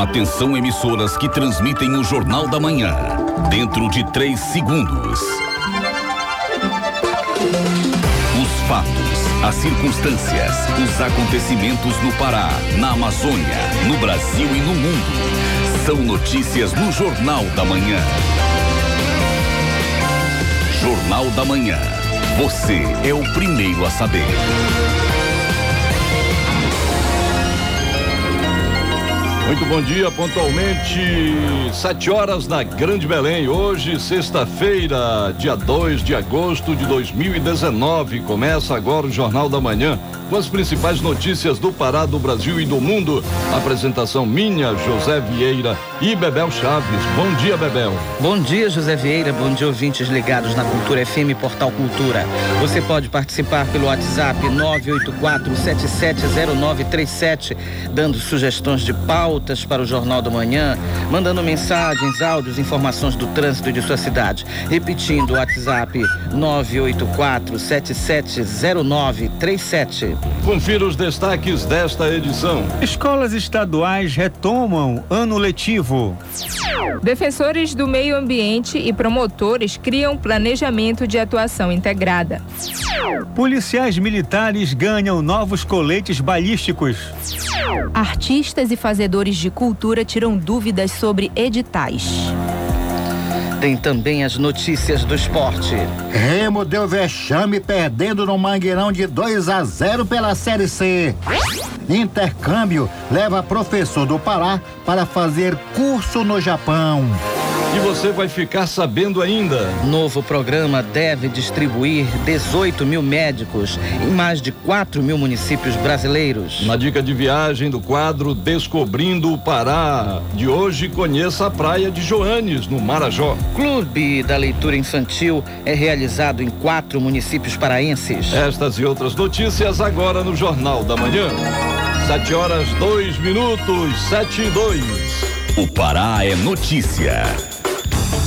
Atenção emissoras que transmitem o Jornal da Manhã. Dentro de três segundos. Os fatos, as circunstâncias, os acontecimentos no Pará, na Amazônia, no Brasil e no mundo. São notícias no Jornal da Manhã. Jornal da Manhã. Você é o primeiro a saber. Muito bom dia, pontualmente, sete horas na Grande Belém. Hoje, sexta-feira, dia 2 de agosto de 2019. Começa agora o Jornal da Manhã com as principais notícias do Pará, do Brasil e do mundo. Apresentação minha, José Vieira e Bebel Chaves. Bom dia, Bebel. Bom dia, José Vieira. Bom dia, ouvintes ligados na Cultura FM Portal Cultura. Você pode participar pelo WhatsApp 984-770937, dando sugestões de pautas para o Jornal da Manhã, mandando mensagens, áudios, informações do trânsito de sua cidade. Repetindo o WhatsApp 984-770937. Confira os destaques desta edição. Escolas estaduais retomam ano letivo. Defensores do meio ambiente e promotores criam planejamento de atuação integrada. Policiais militares ganham novos coletes balísticos. Artistas e fazedores de cultura tiram dúvidas sobre editais. Tem também as notícias do esporte. Remo deu vexame perdendo no Mangueirão de 2 a 0 pela Série C. Intercâmbio leva professor do Pará para fazer curso no Japão. E você vai ficar sabendo ainda. Novo programa deve distribuir 18 mil médicos em mais de 4 mil municípios brasileiros. Na dica de viagem do quadro Descobrindo o Pará. De hoje, conheça a praia de Joanes, no Marajó. Clube da Leitura Infantil é realizado em quatro municípios paraenses. Estas e outras notícias agora no Jornal da Manhã. Sete horas, dois minutos, sete e dois. O Pará é notícia.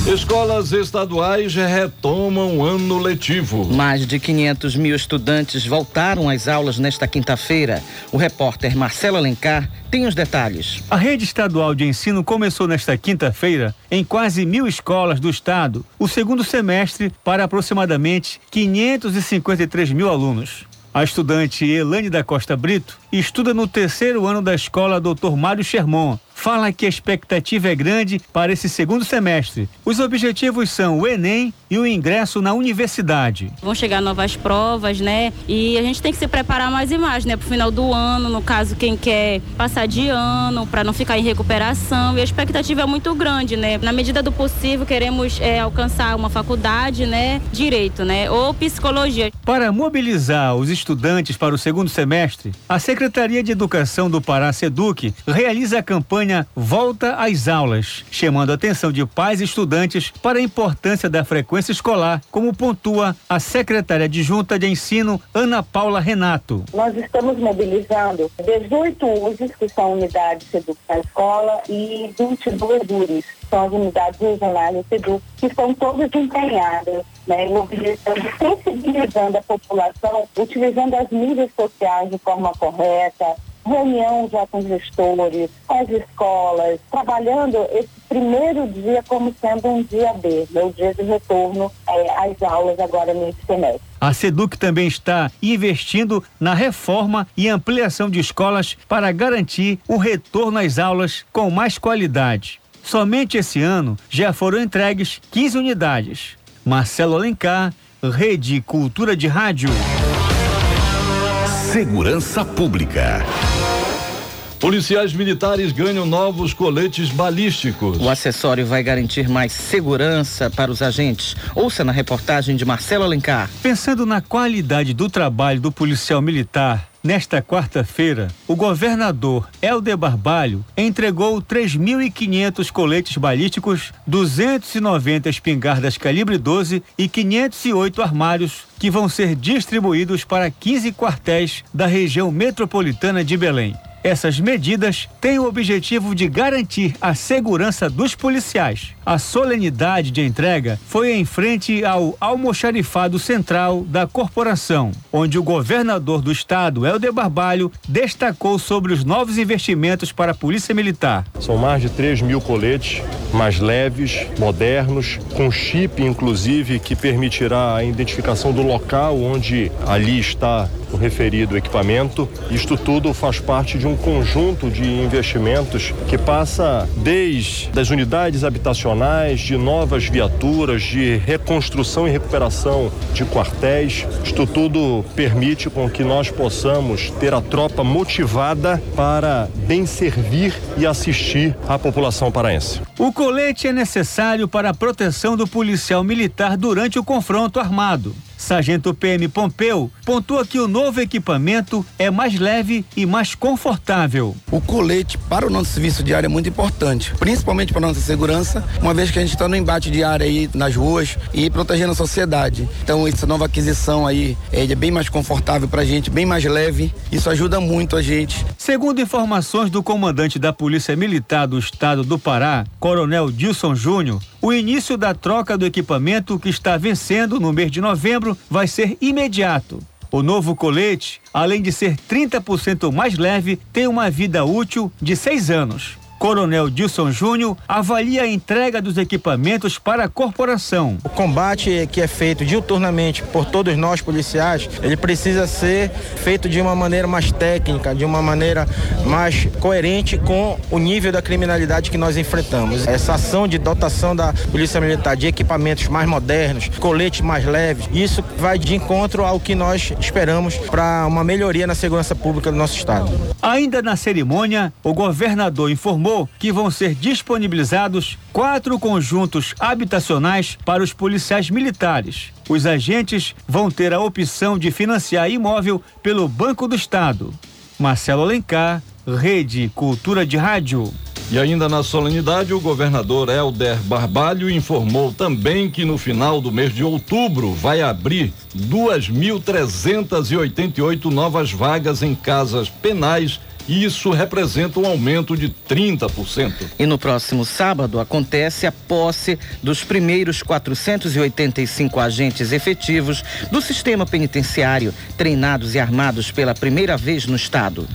Escolas estaduais retomam ano letivo. Mais de 500 mil estudantes voltaram às aulas nesta quinta-feira. O repórter Marcelo Alencar tem os detalhes. A rede estadual de ensino começou nesta quinta-feira em quase mil escolas do estado o segundo semestre para aproximadamente 553 mil alunos. A estudante Elane da Costa Brito estuda no terceiro ano da escola Dr. Mário Sherman, fala que a expectativa é grande para esse segundo semestre. Os objetivos são o Enem e o ingresso na universidade. Vão chegar novas provas, né? E a gente tem que se preparar mais e mais, né? Para o final do ano, no caso, quem quer passar de ano, para não ficar em recuperação. E a expectativa é muito grande, né? Na medida do possível, queremos é, alcançar uma faculdade, né? Direito, né? Ou psicologia. Para mobilizar os estudantes para o segundo semestre, a Secretaria de Educação do Pará, SEDUC, realiza a campanha campanha Volta às Aulas, chamando a atenção de pais e estudantes para a importância da frequência escolar, como pontua a secretária adjunta de ensino, Ana Paula Renato. Nós estamos mobilizando 18 usos, que são unidades SEDUC na escola, e 22 URIs, são as unidades regionais SEDUC, que estão todas empenhadas né, mobilizando, sensibilizando a população, utilizando as mídias sociais de forma correta, reunião já com gestores, com as escolas, trabalhando esse primeiro dia como sendo um dia B, meu dia de retorno é, às aulas agora nesse semestre. A SEDUC também está investindo na reforma e ampliação de escolas para garantir o retorno às aulas com mais qualidade. Somente esse ano já foram entregues 15 unidades. Marcelo Alencar, Rede Cultura de Rádio. Segurança Pública. Policiais militares ganham novos coletes balísticos. O acessório vai garantir mais segurança para os agentes. Ouça na reportagem de Marcelo Alencar. Pensando na qualidade do trabalho do policial militar, Nesta quarta-feira, o governador Helder Barbalho entregou 3.500 coletes balísticos, 290 espingardas calibre 12 e 508 armários que vão ser distribuídos para 15 quartéis da região metropolitana de Belém. Essas medidas têm o objetivo de garantir a segurança dos policiais. A solenidade de entrega foi em frente ao almoxarifado central da corporação, onde o governador do estado, Helder Barbalho, destacou sobre os novos investimentos para a Polícia Militar. São mais de 3 mil coletes mais leves, modernos, com chip inclusive que permitirá a identificação do local onde ali está o referido equipamento. Isto tudo faz parte de um conjunto de investimentos que passa desde as unidades habitacionais, de novas viaturas, de reconstrução e recuperação de quartéis. Isto tudo permite com que nós possamos ter a tropa motivada para bem servir e assistir à população paraense. O colete é necessário para a proteção do policial militar durante o confronto armado. Sargento PM Pompeu pontua que o novo equipamento é mais leve e mais confortável. O colete para o nosso serviço diário é muito importante, principalmente para a nossa segurança, uma vez que a gente está no embate diário aí nas ruas e protegendo a sociedade. Então essa nova aquisição aí é bem mais confortável para a gente, bem mais leve. Isso ajuda muito a gente. Segundo informações do comandante da Polícia Militar do Estado do Pará, Coronel Dilson Júnior, o início da troca do equipamento que está vencendo no mês de novembro vai ser imediato. O novo colete, além de ser 30% mais leve, tem uma vida útil de seis anos. Coronel Dilson Júnior avalia a entrega dos equipamentos para a corporação. O combate que é feito diuturnamente por todos nós policiais, ele precisa ser feito de uma maneira mais técnica, de uma maneira mais coerente com o nível da criminalidade que nós enfrentamos. Essa ação de dotação da Polícia Militar de equipamentos mais modernos, coletes mais leves, isso vai de encontro ao que nós esperamos para uma melhoria na segurança pública do nosso estado. Ainda na cerimônia, o governador informou informou que vão ser disponibilizados quatro conjuntos habitacionais para os policiais militares. Os agentes vão ter a opção de financiar imóvel pelo Banco do Estado. Marcelo Alencar, Rede Cultura de Rádio. E ainda na solenidade, o governador Helder Barbalho informou também que no final do mês de outubro vai abrir 2.388 novas vagas em casas penais isso representa um aumento de 30%. E no próximo sábado acontece a posse dos primeiros 485 agentes efetivos do sistema penitenciário, treinados e armados pela primeira vez no estado.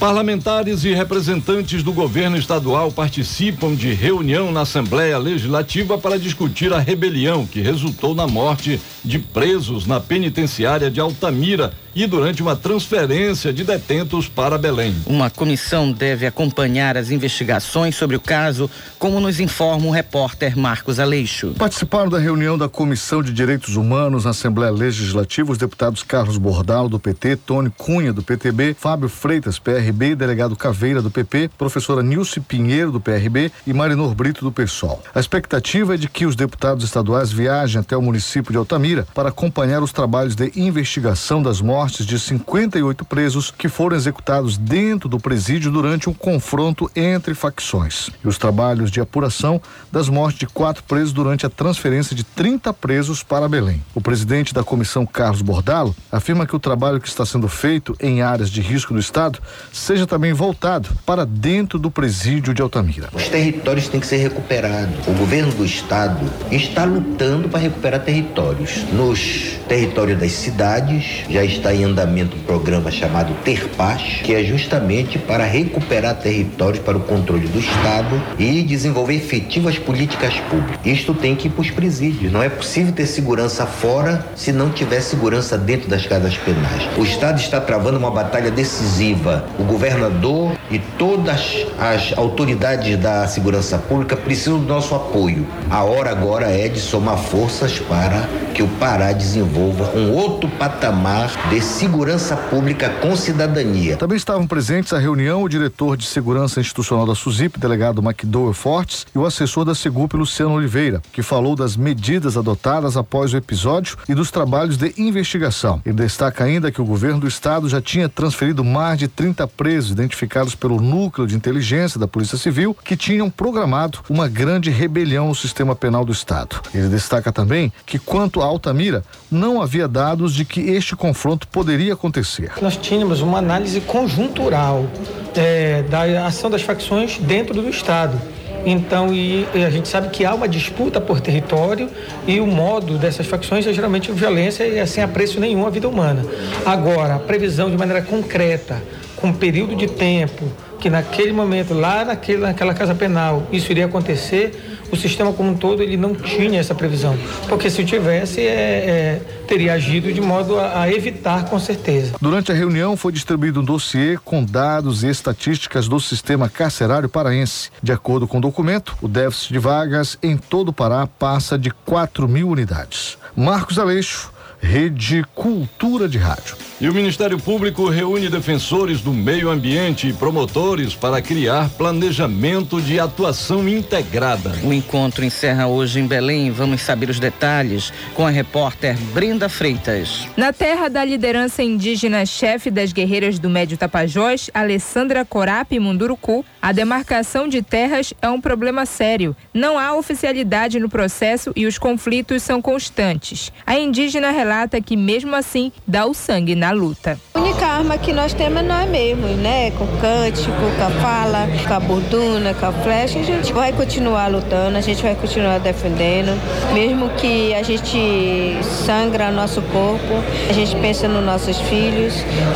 Parlamentares e representantes do governo estadual participam de reunião na Assembleia Legislativa para discutir a rebelião que resultou na morte de presos na penitenciária de Altamira e durante uma transferência de detentos para Belém. Uma comissão deve acompanhar as investigações sobre o caso, como nos informa o repórter Marcos Aleixo. Participaram da reunião da Comissão de Direitos Humanos na Assembleia Legislativa os deputados Carlos Bordalo, do PT, Tony Cunha, do PTB, Fábio Freitas, PRB, delegado Caveira, do PP, professora Nilce Pinheiro, do PRB e Marinor Brito, do PSOL. A expectativa é de que os deputados estaduais viajem até o município de Altamira para acompanhar os trabalhos de investigação das mortes mortes de 58 presos que foram executados dentro do presídio durante um confronto entre facções. E os trabalhos de apuração das mortes de quatro presos durante a transferência de 30 presos para Belém. O presidente da comissão, Carlos Bordalo, afirma que o trabalho que está sendo feito em áreas de risco do Estado seja também voltado para dentro do presídio de Altamira. Os territórios têm que ser recuperados. O governo do Estado está lutando para recuperar territórios. Nos territórios das cidades já está está em andamento um programa chamado Ter Paz, que é justamente para recuperar territórios para o controle do Estado e desenvolver efetivas políticas públicas. Isto tem que ir para os presídios. Não é possível ter segurança fora se não tiver segurança dentro das casas penais. O Estado está travando uma batalha decisiva. O governador e todas as autoridades da segurança pública precisam do nosso apoio. A hora agora é de somar forças para que o Pará desenvolva um outro patamar de segurança pública com cidadania. Também estavam presentes à reunião o diretor de segurança institucional da SUSIP, delegado McDowell Fortes, e o assessor da Segup, Luciano Oliveira, que falou das medidas adotadas após o episódio e dos trabalhos de investigação. Ele destaca ainda que o governo do estado já tinha transferido mais de 30 presos identificados pelo núcleo de inteligência da Polícia Civil que tinham programado uma grande rebelião no sistema penal do estado. Ele destaca também que quanto a Altamira, não havia dados de que este confronto poderia acontecer. Nós tínhamos uma análise conjuntural é, da ação das facções dentro do Estado. Então, e, e a gente sabe que há uma disputa por território e o modo dessas facções é geralmente violência e sem apreço nenhum à vida humana. Agora, a previsão de maneira concreta, com período de tempo, que naquele momento, lá naquele, naquela casa penal, isso iria acontecer, o sistema como um todo ele não tinha essa previsão. Porque se tivesse, é, é, teria agido de modo a, a, evitar com certeza. Durante a reunião foi distribuído um dossiê com dados e estatísticas do sistema carcerário paraense. De acordo com o documento, o déficit de vagas em todo o Pará passa de 4 mil unidades. Marcos Aleixo Rede Cultura de Rádio. E o Ministério Público reúne defensores do meio ambiente e promotores para criar planejamento de atuação integrada. O encontro encerra hoje em Belém. Vamos saber os detalhes com a repórter Brenda Freitas. Na terra da liderança indígena chefe das guerreiras do Médio Tapajós, Alessandra Corapi Munduruku, a demarcação de terras é um problema sério. Não há oficialidade no processo e os conflitos são constantes. A indígena relata relata que mesmo assim dá o sangue na luta. Única que nós temos é nós mesmos, né? Com cântico, com a fala, com a borduna, com a flecha. A gente vai continuar lutando, a gente vai continuar defendendo. Mesmo que a gente sangra nosso corpo, a gente pensa nos nossos filhos.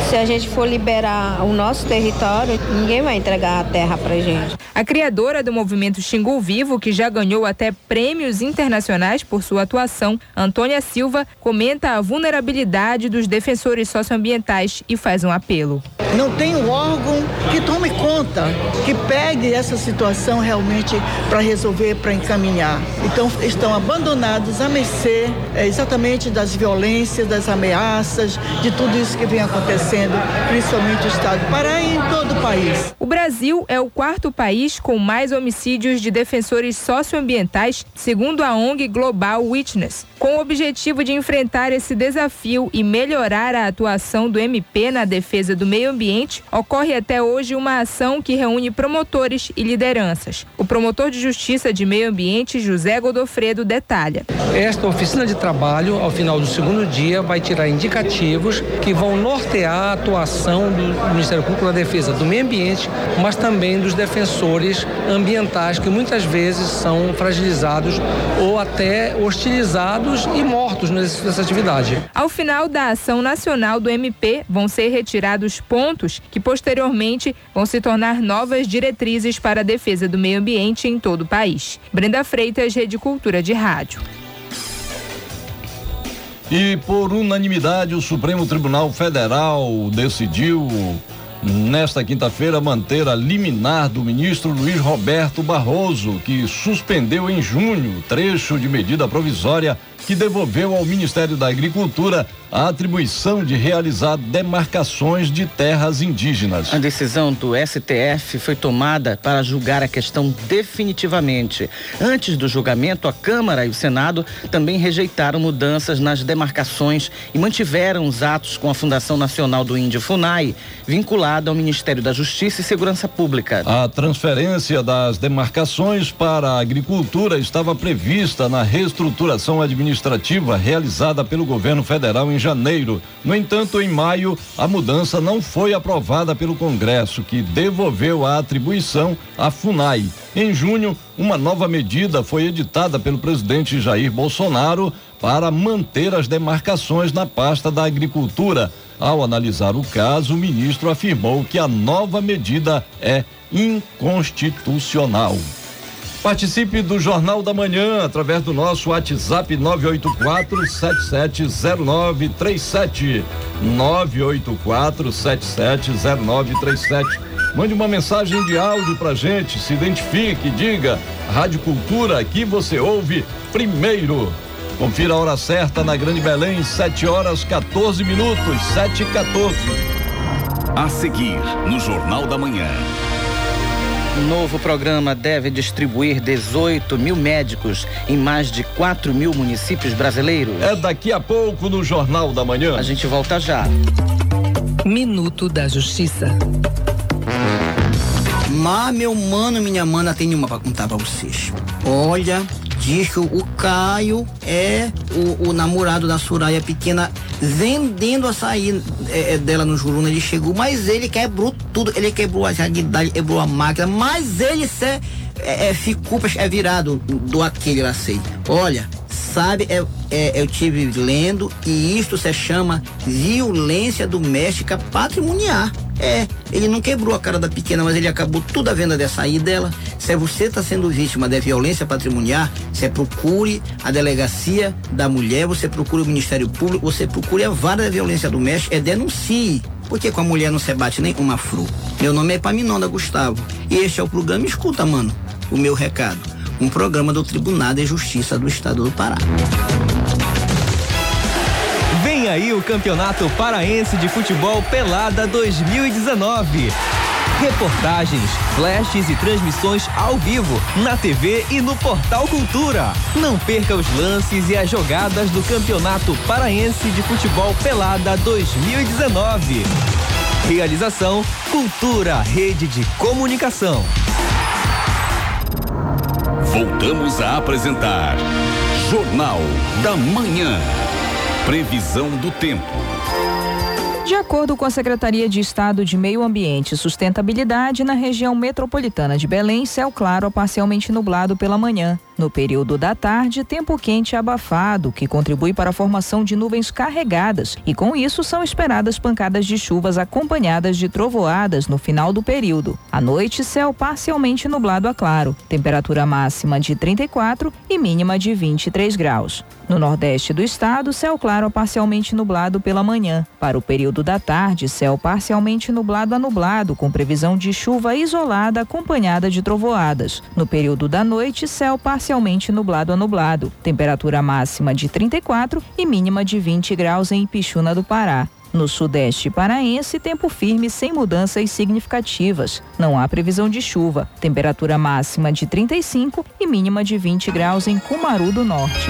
Se a gente for liberar o nosso território, ninguém vai entregar a terra pra gente. A criadora do movimento Xingu Vivo, que já ganhou até prêmios internacionais por sua atuação, Antônia Silva, comenta a vulnerabilidade dos defensores socioambientais e faz um apelo. Não tem um órgão que tome conta, que pegue essa situação realmente para resolver, para encaminhar. Então estão abandonados a mercê é, exatamente das violências, das ameaças, de tudo isso que vem acontecendo, principalmente no estado do Pará e em todo o país. O Brasil é o quarto país com mais homicídios de defensores socioambientais, segundo a ONG Global Witness. Com o objetivo de enfrentar esse desafio e melhorar a atuação do MP na defesa do meio ambiente, ocorre até hoje uma ação que reúne promotores e lideranças. O promotor de Justiça de Meio Ambiente, José Godofredo, detalha. Esta oficina de trabalho, ao final do segundo dia, vai tirar indicativos que vão nortear a atuação do Ministério Público na defesa do meio ambiente, mas também dos defensores ambientais que muitas vezes são fragilizados ou até hostilizados e mortos nessa atividade. Ao final da ação nacional do MP, vão ser retirados pontos que posteriormente vão se tornar novas diretrizes para a defesa do meio ambiente em todo o país. Brenda Freitas, Rede Cultura de Rádio. E por unanimidade, o Supremo Tribunal Federal decidiu nesta quinta-feira manter a liminar do ministro Luiz Roberto Barroso, que suspendeu em junho trecho de medida provisória que devolveu ao Ministério da Agricultura a atribuição de realizar demarcações de terras indígenas. A decisão do STF foi tomada para julgar a questão definitivamente. Antes do julgamento, a Câmara e o Senado também rejeitaram mudanças nas demarcações e mantiveram os atos com a Fundação Nacional do Índio FUNAI, vinculada ao Ministério da Justiça e Segurança Pública. A transferência das demarcações para a agricultura estava prevista na reestruturação administrativa realizada pelo governo federal em janeiro. No entanto, em maio, a mudança não foi aprovada pelo Congresso, que devolveu a atribuição à FUNAI. Em junho, uma nova medida foi editada pelo presidente Jair Bolsonaro para manter as demarcações na pasta da agricultura. Ao analisar o caso, o ministro afirmou que a nova medida é inconstitucional. Participe do Jornal da Manhã através do nosso WhatsApp 984 770937. 984 770937. Mande uma mensagem de áudio pra gente, se identifique, diga Rádio Cultura, aqui você ouve primeiro. Confira a hora certa na Grande Belém, 7 horas 14 minutos, 7 e 14. A seguir, no Jornal da Manhã. O novo programa deve distribuir 18 mil médicos em mais de 4 mil municípios brasileiros. É daqui a pouco no Jornal da Manhã. A gente volta já. Minuto da Justiça. Mas, meu mano, minha mana, tem uma pra contar pra vocês. Olha, diz que o Caio é o, o namorado da Soraya pequena vendendo açaí é, é, dela no Juruna, ele chegou, mas ele quebrou tudo, ele quebrou a jardinidade, quebrou a máquina, mas ele se, é, é, ficou é virado do aquele lá sei. Olha, sabe, é, é, eu tive lendo e isto se chama violência doméstica patrimonial. É, ele não quebrou a cara da pequena, mas ele acabou toda a venda dessa aí dela. Se é você está sendo vítima de violência patrimonial, você procure a delegacia da mulher, você procure o Ministério Público, você procure a vara da violência doméstica, é denuncie. Porque com a mulher não se bate nem uma fru. Meu nome é Paminonda Gustavo. E este é o programa Escuta, mano, o meu recado. Um programa do Tribunal de Justiça do Estado do Pará. Vem aí o Campeonato Paraense de Futebol Pelada 2019. Reportagens, flashes e transmissões ao vivo, na TV e no Portal Cultura. Não perca os lances e as jogadas do Campeonato Paraense de Futebol Pelada 2019. Realização Cultura, Rede de Comunicação. Voltamos a apresentar Jornal da Manhã. Previsão do tempo. De acordo com a Secretaria de Estado de Meio Ambiente e Sustentabilidade, na região metropolitana de Belém, céu claro a parcialmente nublado pela manhã. No período da tarde, tempo quente abafado, que contribui para a formação de nuvens carregadas, e com isso são esperadas pancadas de chuvas acompanhadas de trovoadas no final do período. À noite, céu parcialmente nublado a claro, temperatura máxima de 34 e mínima de 23 graus. No nordeste do estado, céu claro a parcialmente nublado pela manhã. Para o período da tarde, céu parcialmente nublado a nublado, com previsão de chuva isolada acompanhada de trovoadas. No período da noite, céu parcialmente nublado a nublado. Temperatura máxima de 34 e mínima de 20 graus em Ipixuna do Pará. No sudeste paraense, tempo firme sem mudanças significativas. Não há previsão de chuva. Temperatura máxima de 35 e mínima de 20 graus em Cumaru do Norte.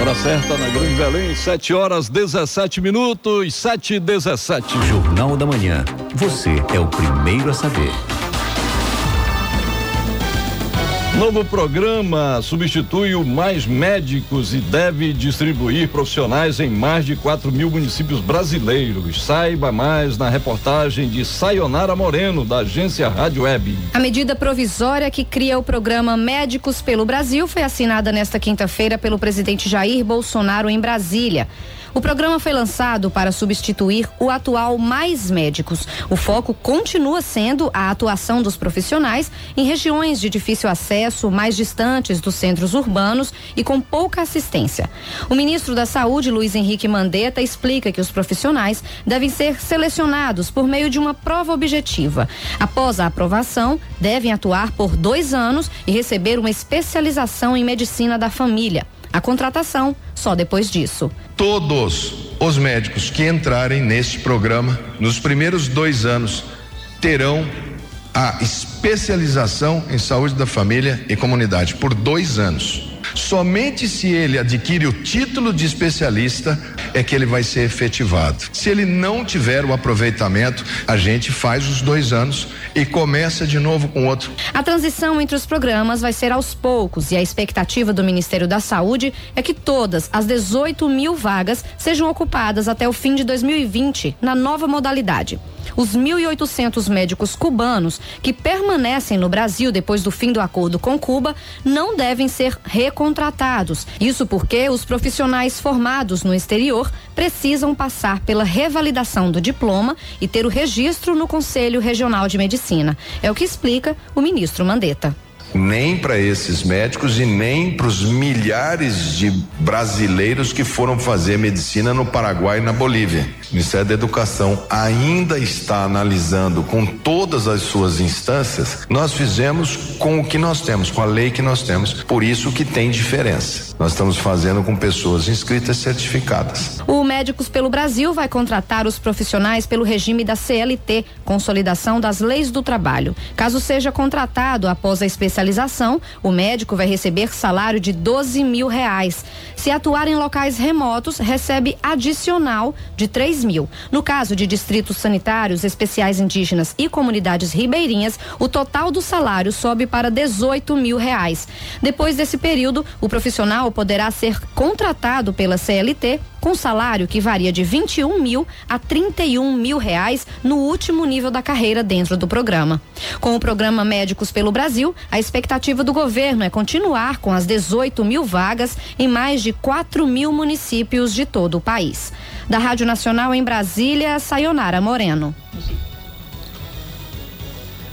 Hora certa na Grande Belém, 7 horas 17 minutos, 7 e 17. Jornal da Manhã. Você é o primeiro a saber. Novo programa substitui o Mais Médicos e deve distribuir profissionais em mais de 4 mil municípios brasileiros. Saiba mais na reportagem de Sayonara Moreno, da agência Rádio Web. A medida provisória que cria o programa Médicos pelo Brasil foi assinada nesta quinta-feira pelo presidente Jair Bolsonaro em Brasília. O programa foi lançado para substituir o atual Mais Médicos. O foco continua sendo a atuação dos profissionais em regiões de difícil acesso, mais distantes dos centros urbanos e com pouca assistência. O ministro da Saúde, Luiz Henrique Mandetta, explica que os profissionais devem ser selecionados por meio de uma prova objetiva. Após a aprovação, devem atuar por dois anos e receber uma especialização em medicina da família. A contratação só depois disso. Todos os médicos que entrarem neste programa nos primeiros dois anos terão a especialização em saúde da família e comunidade por dois anos. Somente se ele adquire o título de especialista é que ele vai ser efetivado. Se ele não tiver o aproveitamento, a gente faz os dois anos e começa de novo com outro. A transição entre os programas vai ser aos poucos e a expectativa do Ministério da Saúde é que todas as 18 mil vagas sejam ocupadas até o fim de 2020 na nova modalidade. Os 1.800 médicos cubanos que permanecem no Brasil depois do fim do acordo com Cuba não devem ser recontratados. Isso porque os profissionais formados no exterior precisam passar pela revalidação do diploma e ter o registro no Conselho Regional de Medicina. É o que explica o ministro Mandetta nem para esses médicos e nem para os milhares de brasileiros que foram fazer medicina no Paraguai e na Bolívia. O Ministério da Educação ainda está analisando com todas as suas instâncias. Nós fizemos com o que nós temos, com a lei que nós temos. Por isso que tem diferença. Nós estamos fazendo com pessoas inscritas certificadas. O Médicos pelo Brasil vai contratar os profissionais pelo regime da CLT, Consolidação das Leis do Trabalho. Caso seja contratado após a especialização, o médico vai receber salário de 12 mil reais. Se atuar em locais remotos, recebe adicional de 3 mil. No caso de distritos sanitários, especiais indígenas e comunidades ribeirinhas, o total do salário sobe para 18 mil reais. Depois desse período, o profissional poderá ser contratado pela CLT com salário que varia de 21 mil a 31 mil reais no último nível da carreira dentro do programa. Com o programa Médicos pelo Brasil, a expectativa do governo é continuar com as 18 mil vagas em mais de 4 mil municípios de todo o país. Da Rádio Nacional em Brasília, Sayonara Moreno.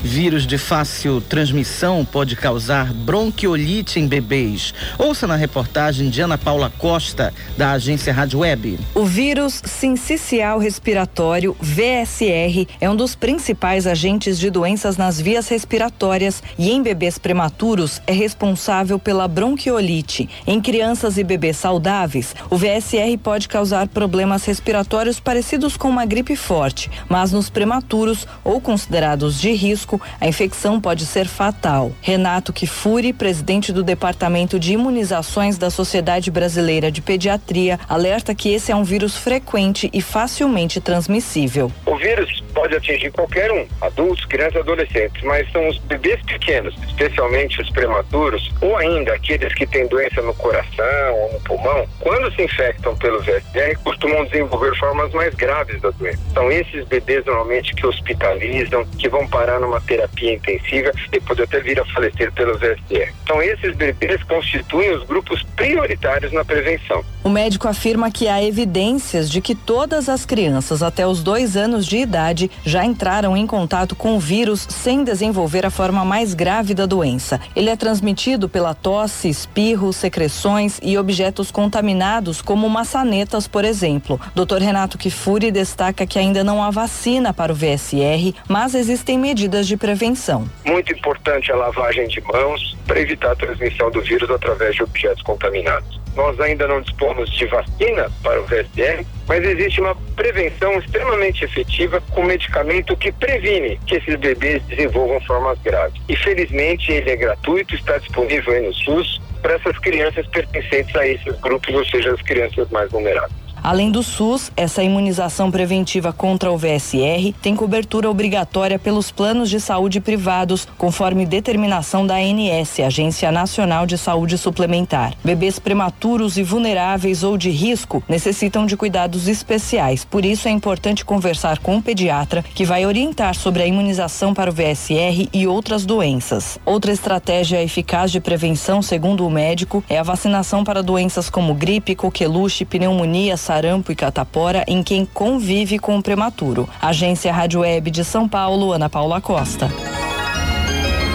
Vírus de fácil transmissão pode causar bronquiolite em bebês. Ouça na reportagem de Ana Paula Costa, da agência Rádio Web. O vírus sincicial respiratório, VSR, é um dos principais agentes de doenças nas vias respiratórias e em bebês prematuros é responsável pela bronquiolite. Em crianças e bebês saudáveis, o VSR pode causar problemas respiratórios parecidos com uma gripe forte, mas nos prematuros ou considerados de risco, a infecção pode ser fatal. Renato Kifuri, presidente do Departamento de Imunizações da Sociedade Brasileira de Pediatria, alerta que esse é um vírus frequente e facilmente transmissível. O vírus pode atingir qualquer um, adultos, crianças, adolescentes, mas são os bebês pequenos, especialmente os prematuros, ou ainda aqueles que têm doença no coração ou no pulmão, quando se infectam pelo VSR, costumam desenvolver formas mais graves da doença. São esses bebês normalmente que hospitalizam, que vão parar numa terapia intensiva e pode até vir a falecer pelo VSR. Então esses bebês constituem os grupos prioritários na prevenção. O médico afirma que há evidências de que todas as crianças até os dois anos de idade já entraram em contato com o vírus sem desenvolver a forma mais grave da doença. Ele é transmitido pela tosse, espirro, secreções e objetos contaminados, como maçanetas, por exemplo. Dr. Renato Kifuri destaca que ainda não há vacina para o VSR, mas existem medidas de prevenção. Muito importante a lavagem de mãos para evitar a transmissão do vírus através de objetos contaminados. Nós ainda não dispomos de vacina para o VSR, mas existe uma prevenção extremamente efetiva com medicamento que previne que esses bebês desenvolvam formas graves. E felizmente ele é gratuito, está disponível aí no SUS para essas crianças pertencentes a esses grupos, ou seja, as crianças mais vulneráveis. Além do SUS, essa imunização preventiva contra o VSR tem cobertura obrigatória pelos planos de saúde privados, conforme determinação da ANS, Agência Nacional de Saúde Suplementar. Bebês prematuros e vulneráveis ou de risco necessitam de cuidados especiais, por isso é importante conversar com o pediatra, que vai orientar sobre a imunização para o VSR e outras doenças. Outra estratégia eficaz de prevenção, segundo o médico, é a vacinação para doenças como gripe, coqueluche, pneumonia, sarampo e catapora em quem convive com o prematuro. Agência Rádio Web de São Paulo, Ana Paula Costa.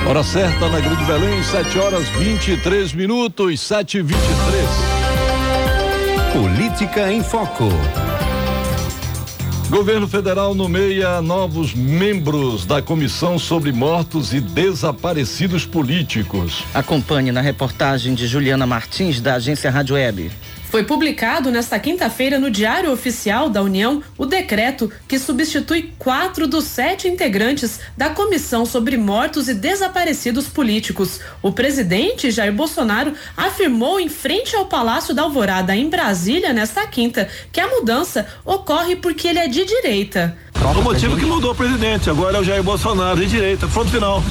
Hora certa na Grande Belém, 7 horas 23 minutos, 7 e 23 Política em Foco. Governo federal nomeia novos membros da Comissão sobre Mortos e Desaparecidos Políticos. Acompanhe na reportagem de Juliana Martins, da agência Rádio Web. Foi publicado nesta quinta-feira no Diário Oficial da União o decreto que substitui quatro dos sete integrantes da Comissão sobre Mortos e Desaparecidos Políticos. O presidente Jair Bolsonaro afirmou em frente ao Palácio da Alvorada, em Brasília, nesta quinta, que a mudança ocorre porque ele é de direita. O motivo que mudou o presidente, agora é o Jair Bolsonaro, de direita, pronto final.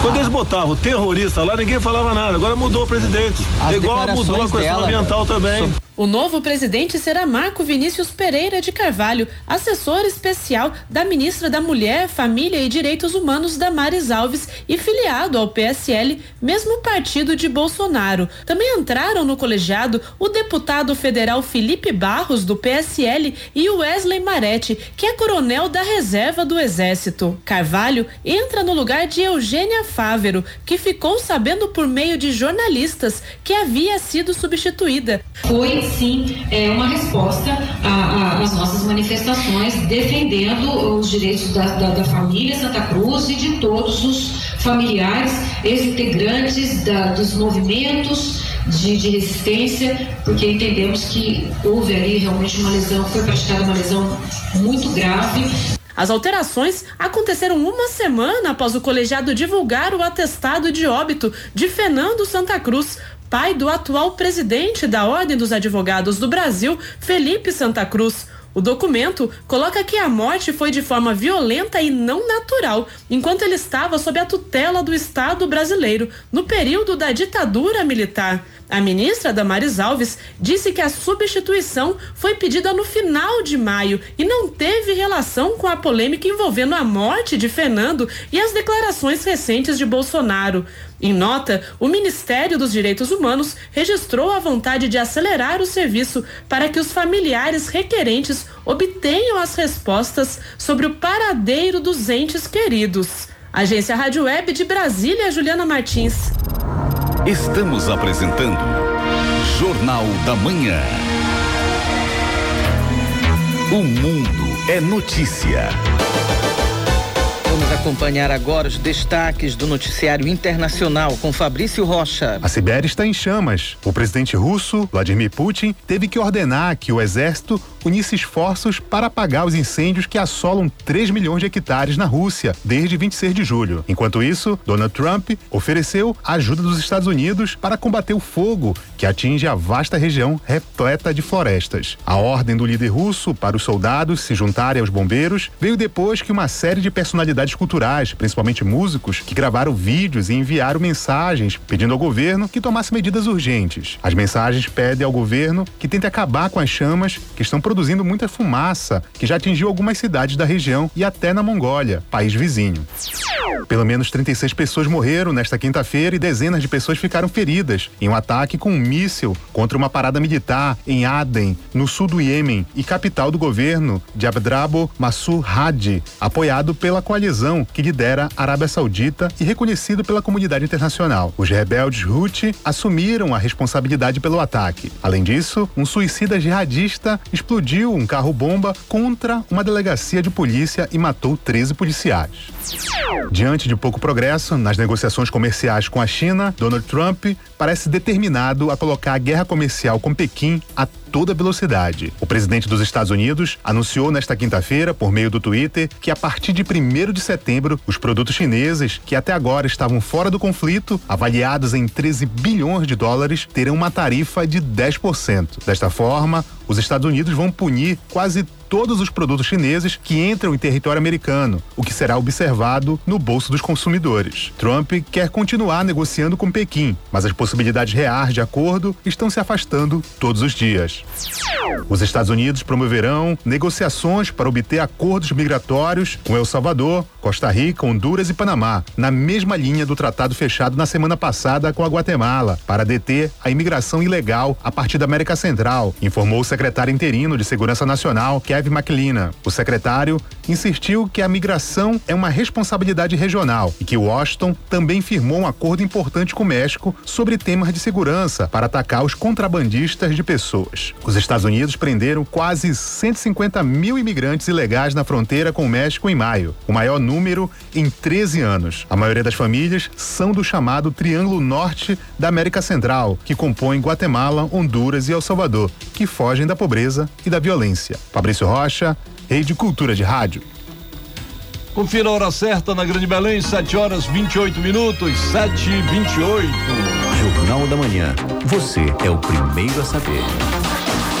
Quando eles botavam terrorista lá, ninguém falava nada. Agora mudou o presidente. As Igual mudou a questão dela, ambiental também. O novo presidente será Marco Vinícius Pereira de Carvalho, assessor especial da ministra da Mulher, Família e Direitos Humanos Damares Alves e filiado ao PSL, mesmo partido de Bolsonaro. Também entraram no colegiado o deputado federal Felipe Barros, do PSL, e o Wesley Marete, que é coronel da reserva do Exército. Carvalho entra no lugar de Eugênia Fávero, que ficou sabendo por meio de jornalistas que havia sido substituída. Foi sim é, uma resposta às nossas manifestações defendendo os direitos da, da, da, família Santa Cruz e de todos os familiares, ex-integrantes dos movimentos de, de, resistência, porque entendemos que houve ali realmente uma lesão, foi praticada uma lesão muito grave. As alterações aconteceram uma semana após o colegiado divulgar o atestado de óbito de Fernando Santa Cruz, pai do atual presidente da Ordem dos Advogados do Brasil, Felipe Santa Cruz. O documento coloca que a morte foi de forma violenta e não natural, enquanto ele estava sob a tutela do Estado brasileiro, no período da ditadura militar. A ministra Damares Alves disse que a substituição foi pedida no final de maio e não teve relação com a polêmica envolvendo a morte de Fernando e as declarações recentes de Bolsonaro. Em nota, o Ministério dos Direitos Humanos registrou a vontade de acelerar o serviço para que os familiares requerentes obtenham as respostas sobre o paradeiro dos entes queridos. Agência Rádio Web de Brasília, Juliana Martins. Estamos apresentando Jornal da Manhã. O mundo é notícia. Vamos acompanhar agora os destaques do noticiário internacional com Fabrício Rocha. A Sibéria está em chamas. O presidente russo, Vladimir Putin, teve que ordenar que o exército unisse esforços para apagar os incêndios que assolam 3 milhões de hectares na Rússia desde 26 de julho. Enquanto isso, Donald Trump ofereceu ajuda dos Estados Unidos para combater o fogo que atinge a vasta região repleta de florestas. A ordem do líder russo para os soldados se juntarem aos bombeiros veio depois que uma série de personalidades culturais, principalmente músicos, que gravaram vídeos e enviaram mensagens pedindo ao governo que tomasse medidas urgentes. As mensagens pedem ao governo que tente acabar com as chamas que estão produzindo muita fumaça, que já atingiu algumas cidades da região e até na Mongólia, país vizinho. Pelo menos 36 pessoas morreram nesta quinta-feira e dezenas de pessoas ficaram feridas em um ataque com um míssil contra uma parada militar em Aden, no sul do Iêmen e capital do governo de Abdrabo Mansur Hadi, apoiado pela coalizão que lidera a Arábia Saudita e reconhecido pela comunidade internacional. Os rebeldes Houthi assumiram a responsabilidade pelo ataque. Além disso, um suicida jihadista explodiu um carro-bomba contra uma delegacia de polícia e matou 13 policiais. Diante de pouco progresso nas negociações comerciais com a China, Donald Trump parece determinado a colocar a guerra comercial com Pequim a toda velocidade. O presidente dos Estados Unidos anunciou nesta quinta-feira, por meio do Twitter, que a partir de 1 de setembro, os produtos chineses, que até agora estavam fora do conflito, avaliados em 13 bilhões de dólares, terão uma tarifa de 10%. Desta forma, os Estados Unidos vão punir quase todos os produtos chineses que entram em território americano, o que será observado no bolso dos consumidores. Trump quer continuar negociando com Pequim, mas as possibilidades reais de acordo estão se afastando todos os dias. Os Estados Unidos promoverão negociações para obter acordos migratórios com El Salvador, Costa Rica, Honduras e Panamá, na mesma linha do tratado fechado na semana passada com a Guatemala, para deter a imigração ilegal a partir da América Central, informou o secretário interino de Segurança Nacional, Kevin McLean. O secretário insistiu que a migração é uma responsabilidade regional e que Washington também firmou um acordo importante com o México sobre temas de segurança para atacar os contrabandistas de pessoas. Os Estados Unidos prenderam quase 150 mil imigrantes ilegais na fronteira com o México em maio, o maior número em 13 anos. A maioria das famílias são do chamado Triângulo Norte da América Central, que compõe Guatemala, Honduras e El Salvador, que fogem da pobreza e da violência. Fabrício Rocha, Rede Cultura de Rádio. Confira a hora certa na Grande Belém, 7 horas 28 minutos, 7 e 28 Jornal da Manhã. Você é o primeiro a saber.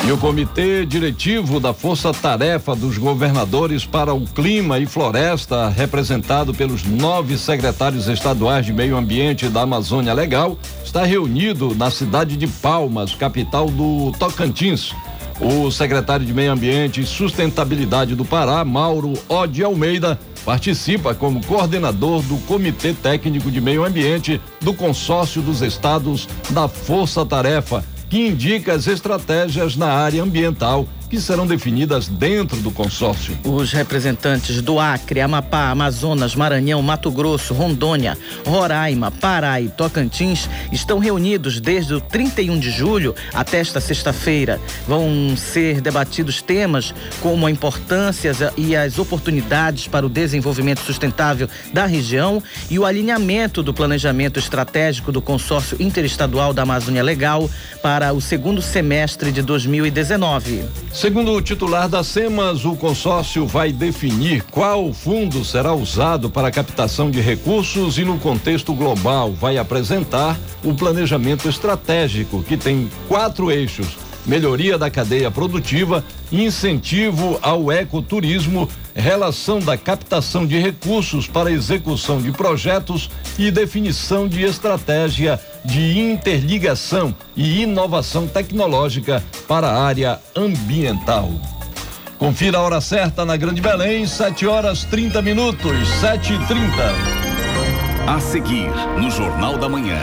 E o Comitê Diretivo da Força Tarefa dos Governadores para o Clima e Floresta, representado pelos nove secretários estaduais de Meio Ambiente da Amazônia Legal, está reunido na cidade de Palmas, capital do Tocantins o secretário de Meio Ambiente e Sustentabilidade do Pará, Mauro Odi Almeida, participa como coordenador do Comitê Técnico de Meio Ambiente do Consórcio dos Estados da Força Tarefa, que indica as estratégias na área ambiental que serão definidas dentro do consórcio. Os representantes do Acre, Amapá, Amazonas, Maranhão, Mato Grosso, Rondônia, Roraima, Pará e Tocantins estão reunidos desde o 31 de julho até esta sexta-feira. Vão ser debatidos temas como a importância e as oportunidades para o desenvolvimento sustentável da região e o alinhamento do planejamento estratégico do consórcio interestadual da Amazônia Legal para o segundo semestre de 2019. Segundo o titular da SEMAS, o consórcio vai definir qual fundo será usado para a captação de recursos e, no contexto global, vai apresentar o planejamento estratégico, que tem quatro eixos: melhoria da cadeia produtiva, incentivo ao ecoturismo, relação da captação de recursos para execução de projetos e definição de estratégia de interligação e inovação tecnológica para a área ambiental. Confira a hora certa na Grande Belém, 7 horas 30 minutos, 7 e 30 A seguir, no Jornal da Manhã.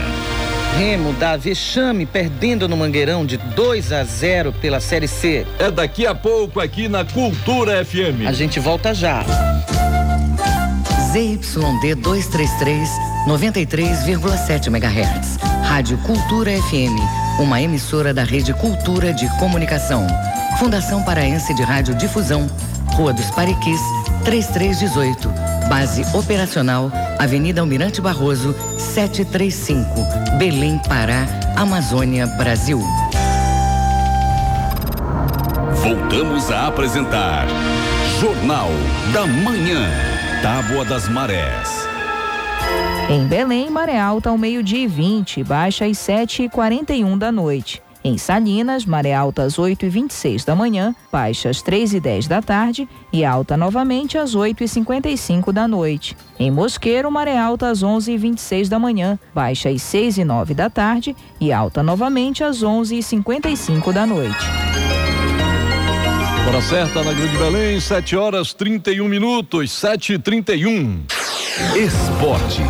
Remo dá vexame perdendo no Mangueirão de 2 a 0 pela Série C. É daqui a pouco aqui na Cultura FM. A gente volta já. ZYD 233, 93,7 MHz. Rádio Cultura FM, uma emissora da Rede Cultura de Comunicação. Fundação Paraense de Rádio Difusão, Rua dos Pariquis, 3318. Base operacional, Avenida Almirante Barroso, 735. Belém, Pará, Amazônia, Brasil. Voltamos a apresentar Jornal da Manhã. Tábua das Marés. Em Belém, maré alta ao meio-dia e 20, baixa às 7h41 da noite. Em Salinas, maré alta às 8 e 26 da manhã, baixa às 3 e 10 da tarde e alta novamente às 8 e 55 da noite. Em Mosqueiro, maré alta às 11 e 26 da manhã, baixa às 6 e 9 da tarde e alta novamente às 11 e 55 da noite. Hora certa na Grande Belém, 7 horas 31 minutos, 7 e 31 Esporte.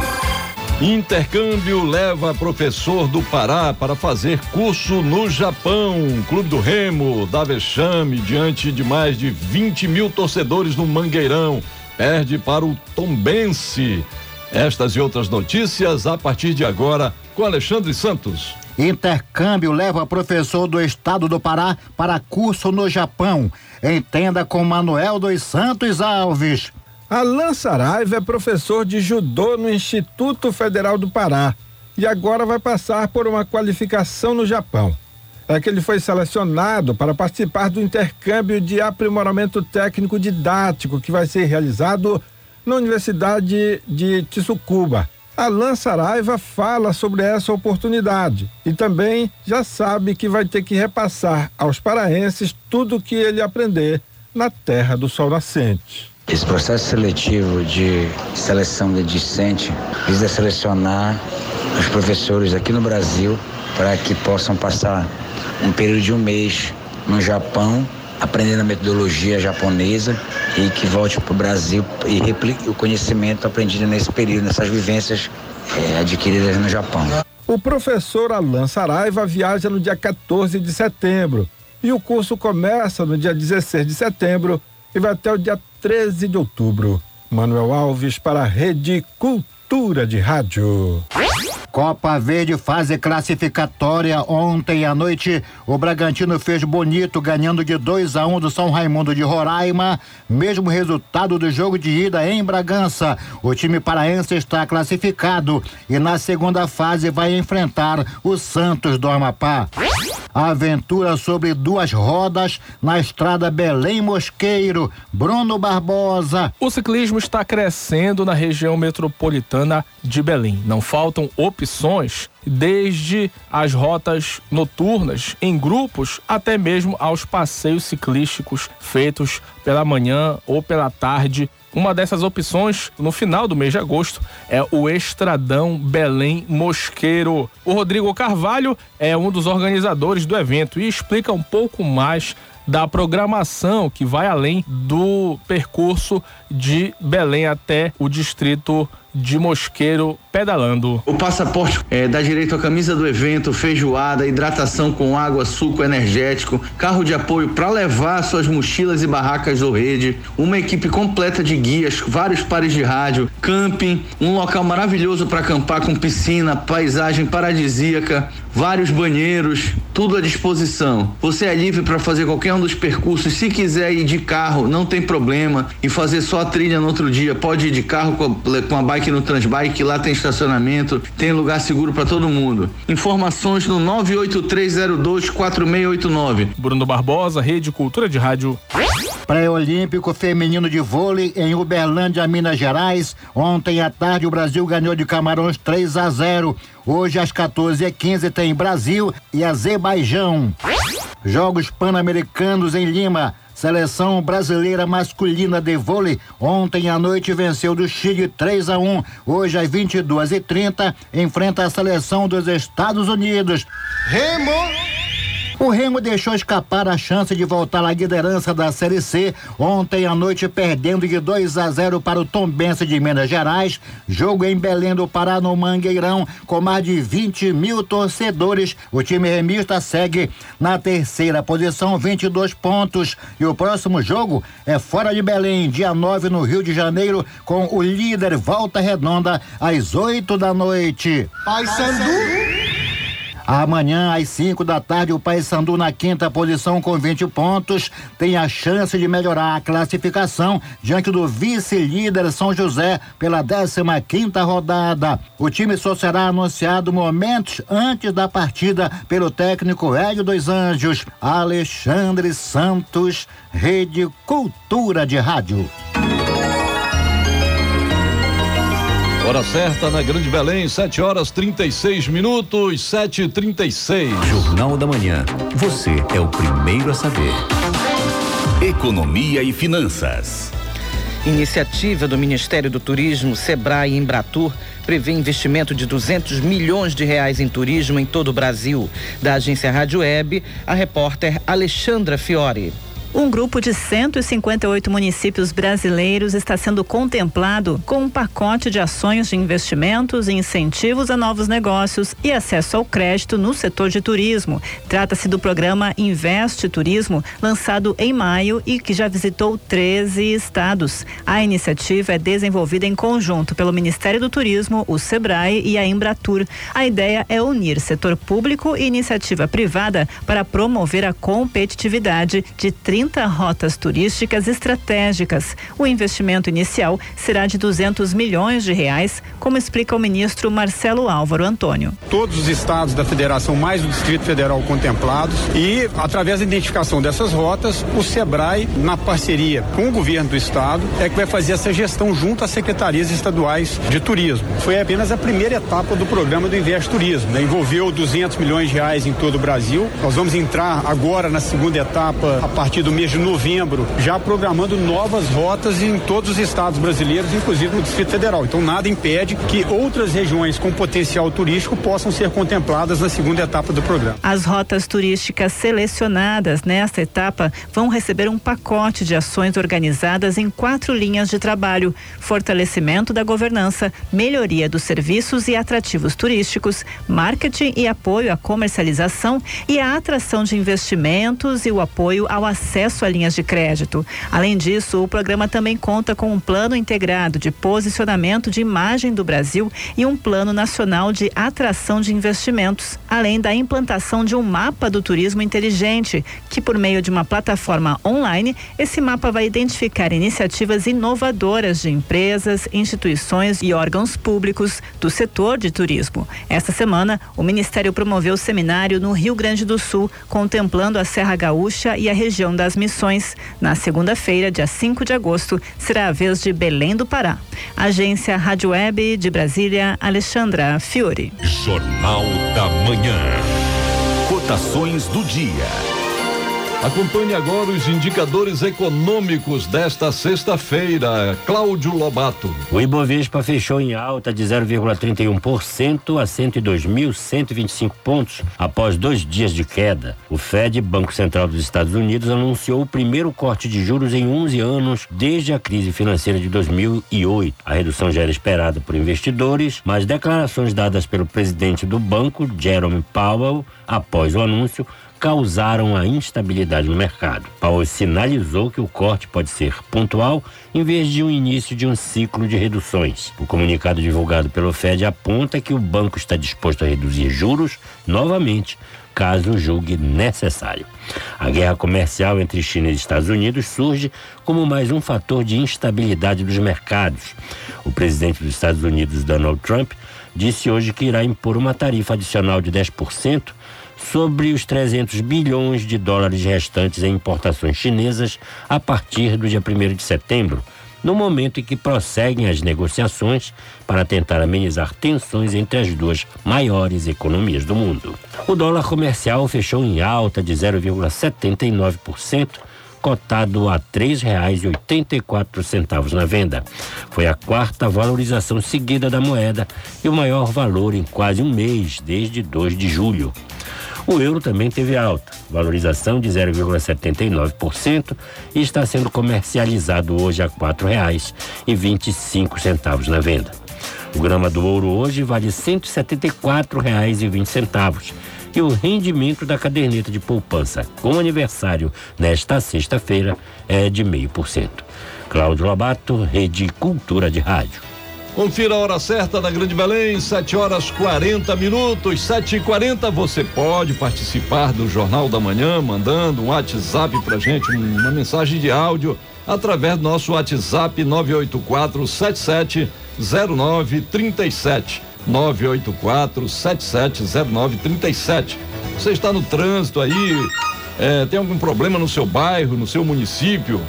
Intercâmbio leva professor do Pará para fazer curso no Japão. Clube do Remo dá vexame diante de mais de 20 mil torcedores no Mangueirão. Perde para o Tombense. Estas e outras notícias a partir de agora com Alexandre Santos. Intercâmbio leva professor do estado do Pará para curso no Japão. Entenda com Manuel dos Santos Alves. Alan Saraiva é professor de judô no Instituto Federal do Pará e agora vai passar por uma qualificação no Japão. É que ele foi selecionado para participar do intercâmbio de aprimoramento técnico didático que vai ser realizado na Universidade de Tsukuba. Alan Saraiva fala sobre essa oportunidade e também já sabe que vai ter que repassar aos paraenses tudo o que ele aprender na terra do sol nascente. Esse processo seletivo de seleção de discente visa selecionar os professores aqui no Brasil para que possam passar um período de um mês no Japão, aprendendo a metodologia japonesa e que volte para o Brasil e replique o conhecimento aprendido nesse período, nessas vivências é, adquiridas no Japão. O professor Alan Saraiva viaja no dia 14 de setembro e o curso começa no dia 16 de setembro e vai até o dia 13 de outubro. Manuel Alves para a Rede Cultura de Rádio. Copa Verde fase classificatória ontem à noite. O Bragantino fez bonito, ganhando de 2 a 1 um do São Raimundo de Roraima. Mesmo resultado do jogo de ida em Bragança. O time paraense está classificado e na segunda fase vai enfrentar o Santos do Amapá. Aventura sobre duas rodas na estrada Belém Mosqueiro. Bruno Barbosa. O ciclismo está crescendo na região metropolitana de Belém. Não faltam opções desde as rotas noturnas em grupos até mesmo aos passeios ciclísticos feitos pela manhã ou pela tarde. Uma dessas opções, no final do mês de agosto, é o Estradão Belém Mosqueiro. O Rodrigo Carvalho é um dos organizadores do evento e explica um pouco mais da programação que vai além do percurso de Belém até o distrito de Mosqueiro pedalando. O passaporte é, dá direito à camisa do evento, feijoada, hidratação com água, suco energético, carro de apoio para levar suas mochilas e barracas do rede, uma equipe completa de guias, vários pares de rádio, camping, um local maravilhoso para acampar com piscina, paisagem paradisíaca, vários banheiros, tudo à disposição. Você é livre para fazer qualquer um dos percursos. Se quiser ir de carro, não tem problema. E fazer só a trilha no outro dia, pode ir de carro com a, com a bike no Transbike, lá tem estacionamento, tem lugar seguro para todo mundo. Informações no 983024689. Bruno Barbosa, Rede Cultura de Rádio. Pré-olímpico feminino de vôlei em Uberlândia, Minas Gerais. Ontem à tarde o Brasil ganhou de Camarões 3 a 0. Hoje às 14h15 tem Brasil e Azerbaijão. Jogos Pan-Americanos em Lima. Seleção brasileira masculina de vôlei ontem à noite venceu do Chile 3 a 1. Hoje às 22h30 enfrenta a seleção dos Estados Unidos. Remo o Remo deixou escapar a chance de voltar à liderança da Série C ontem à noite, perdendo de 2 a 0 para o Tombense de Minas Gerais. Jogo em Belém do Pará, no Mangueirão, com mais de 20 mil torcedores. O time remista segue na terceira posição, 22 pontos. E o próximo jogo é fora de Belém, dia 9 no Rio de Janeiro, com o líder Volta Redonda, às 8 da noite. Paysandu. Amanhã, às 5 da tarde, o Paysandu na quinta posição com 20 pontos tem a chance de melhorar a classificação diante do vice-líder São José pela 15 quinta rodada. O time só será anunciado momentos antes da partida pelo técnico Hélio dos Anjos, Alexandre Santos, Rede Cultura de Rádio. Hora certa na Grande Belém, 7 horas 36 minutos, 7 e 36 Jornal da Manhã. Você é o primeiro a saber. Economia e finanças. Iniciativa do Ministério do Turismo, Sebrae e Embratur prevê investimento de 200 milhões de reais em turismo em todo o Brasil. Da agência Rádio Web, a repórter Alexandra Fiore. Um grupo de 158 municípios brasileiros está sendo contemplado com um pacote de ações de investimentos e incentivos a novos negócios e acesso ao crédito no setor de turismo. Trata-se do programa Investe Turismo, lançado em maio e que já visitou 13 estados. A iniciativa é desenvolvida em conjunto pelo Ministério do Turismo, o SEBRAE e a Embratur. A ideia é unir setor público e iniciativa privada para promover a competitividade de 30 30 rotas turísticas estratégicas. O investimento inicial será de 200 milhões de reais, como explica o ministro Marcelo Álvaro Antônio. Todos os estados da federação, mais o Distrito Federal contemplados e através da identificação dessas rotas, o Sebrae, na parceria com o governo do estado, é que vai fazer essa gestão junto às secretarias estaduais de turismo. Foi apenas a primeira etapa do programa do Investe Turismo, né? envolveu 200 milhões de reais em todo o Brasil. Nós vamos entrar agora na segunda etapa a partir do do mês de novembro, já programando novas rotas em todos os estados brasileiros, inclusive no Distrito Federal. Então nada impede que outras regiões com potencial turístico possam ser contempladas na segunda etapa do programa. As rotas turísticas selecionadas nesta etapa vão receber um pacote de ações organizadas em quatro linhas de trabalho: fortalecimento da governança, melhoria dos serviços e atrativos turísticos, marketing e apoio à comercialização e a atração de investimentos e o apoio ao acesso acesso a linhas de crédito. Além disso, o programa também conta com um plano integrado de posicionamento de imagem do Brasil e um plano nacional de atração de investimentos, além da implantação de um mapa do turismo inteligente, que por meio de uma plataforma online, esse mapa vai identificar iniciativas inovadoras de empresas, instituições e órgãos públicos do setor de turismo. Esta semana, o Ministério promoveu seminário no Rio Grande do Sul, contemplando a Serra Gaúcha e a região das das Missões. Na segunda-feira, dia 5 de agosto, será a vez de Belém do Pará. Agência Rádio Web de Brasília, Alexandra Fiore. Jornal da Manhã. Cotações do dia. Acompanhe agora os indicadores econômicos desta sexta-feira. Cláudio Lobato. O Ibovespa fechou em alta de 0,31% a 102.125 pontos após dois dias de queda. O Fed, Banco Central dos Estados Unidos, anunciou o primeiro corte de juros em 11 anos desde a crise financeira de 2008. A redução já era esperada por investidores, mas declarações dadas pelo presidente do banco, Jerome Powell, após o anúncio, causaram a instabilidade no mercado. Powell sinalizou que o corte pode ser pontual em vez de um início de um ciclo de reduções. O comunicado divulgado pelo Fed aponta que o banco está disposto a reduzir juros novamente caso julgue necessário. A guerra comercial entre China e Estados Unidos surge como mais um fator de instabilidade dos mercados. O presidente dos Estados Unidos, Donald Trump, disse hoje que irá impor uma tarifa adicional de 10% sobre os 300 bilhões de dólares restantes em importações chinesas a partir do dia 1 de setembro, no momento em que prosseguem as negociações para tentar amenizar tensões entre as duas maiores economias do mundo. O dólar comercial fechou em alta de 0,79%, cotado a R$ 3,84 na venda. Foi a quarta valorização seguida da moeda e o maior valor em quase um mês, desde 2 de julho. O euro também teve alta, valorização de 0,79% e está sendo comercializado hoje a R$ 4,25 na venda. O grama do ouro hoje vale R$ 174,20 e o rendimento da caderneta de poupança com aniversário nesta sexta-feira é de 0,5%. Cláudio Lobato, Rede Cultura de Rádio. Confira a hora certa da Grande Belém, 7 horas 40 minutos, 7 e 40 Você pode participar do Jornal da Manhã, mandando um WhatsApp pra gente, uma mensagem de áudio, através do nosso WhatsApp 984 770937. 984 770937. Você está no trânsito aí, é, tem algum problema no seu bairro, no seu município?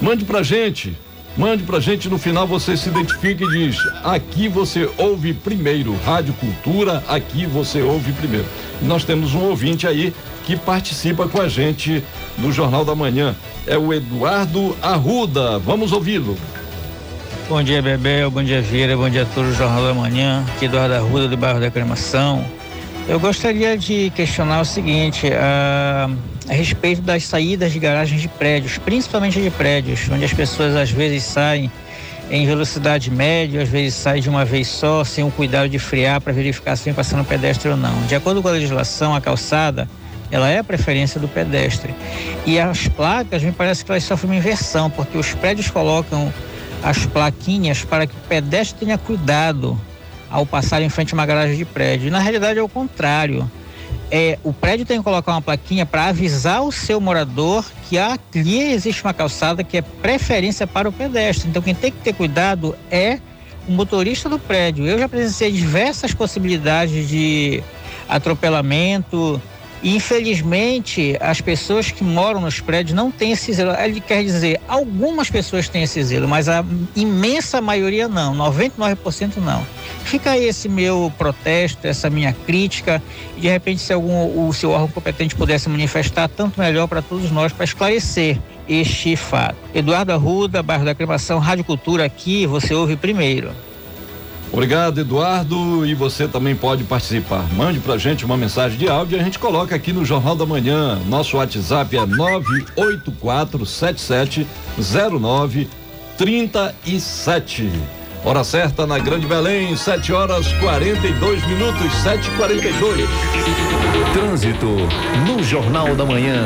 Mande pra gente. Mande pra gente no final você se identifica e diz: aqui você ouve primeiro, Rádio Cultura, aqui você ouve primeiro. E nós temos um ouvinte aí que participa com a gente no Jornal da Manhã. É o Eduardo Arruda. Vamos ouvi-lo. Bom dia, Bebel. Bom dia, Vieira. Bom dia a todos do Jornal da Manhã. Aqui Eduardo Arruda, do bairro da Aclamação. Eu gostaria de questionar o seguinte: a, a respeito das saídas de garagens de prédios, principalmente de prédios, onde as pessoas às vezes saem em velocidade média, às vezes saem de uma vez só, sem o cuidado de frear para verificar se vem passando pedestre ou não. De acordo com a legislação, a calçada ela é a preferência do pedestre. E as placas, me parece que elas sofrem uma inversão, porque os prédios colocam as plaquinhas para que o pedestre tenha cuidado ao passar em frente a uma garagem de prédio. Na realidade é o contrário. É, o prédio tem que colocar uma plaquinha para avisar o seu morador que ali existe uma calçada que é preferência para o pedestre. Então quem tem que ter cuidado é o motorista do prédio. Eu já presenciei diversas possibilidades de atropelamento, e, infelizmente, as pessoas que moram nos prédios não têm esse zelo. Ele quer dizer, algumas pessoas têm esse zelo, mas a imensa maioria não, 99% não. Fica aí esse meu protesto, essa minha crítica. E de repente, se algum o seu órgão competente pudesse manifestar, tanto melhor para todos nós, para esclarecer este fato. Eduardo Arruda, bairro da Aclamação, Rádio Cultura aqui, você ouve primeiro. Obrigado, Eduardo. E você também pode participar. Mande pra gente uma mensagem de áudio e a gente coloca aqui no Jornal da Manhã. Nosso WhatsApp é 984770937. Hora certa na Grande Belém, 7 horas 42 minutos, 7h42. Trânsito no Jornal da Manhã.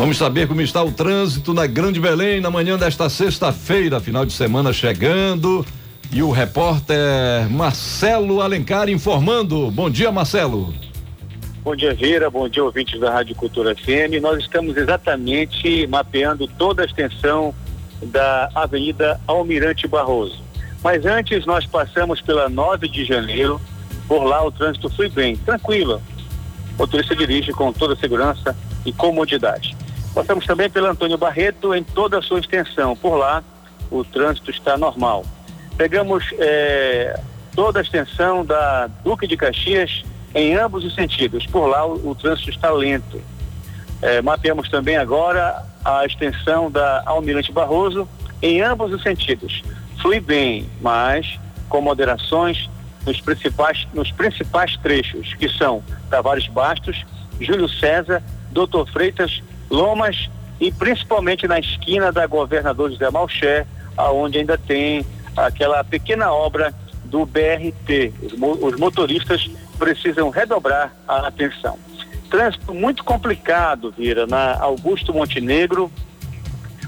Vamos saber como está o trânsito na Grande Belém na manhã desta sexta-feira, final de semana chegando. E o repórter Marcelo Alencar informando. Bom dia, Marcelo. Bom dia, Vira. Bom dia, ouvintes da Rádio Cultura FM. Nós estamos exatamente mapeando toda a extensão da Avenida Almirante Barroso. Mas antes, nós passamos pela 9 de janeiro. Por lá, o trânsito foi bem, tranquilo. O motorista dirige com toda segurança e comodidade. Passamos também pela Antônio Barreto em toda a sua extensão. Por lá, o trânsito está normal. Pegamos eh, toda a extensão da Duque de Caxias em ambos os sentidos. Por lá, o, o trânsito está lento. Eh, mapeamos também agora a extensão da Almirante Barroso em ambos os sentidos. Flui bem, mas com moderações nos principais, nos principais trechos, que são Tavares Bastos, Júlio César, Doutor Freitas Lomas e principalmente na esquina da Governador José Malcher, aonde ainda tem aquela pequena obra do BRT. Os, motoristas precisam redobrar a atenção. Trânsito muito complicado, Vira, na Augusto Montenegro.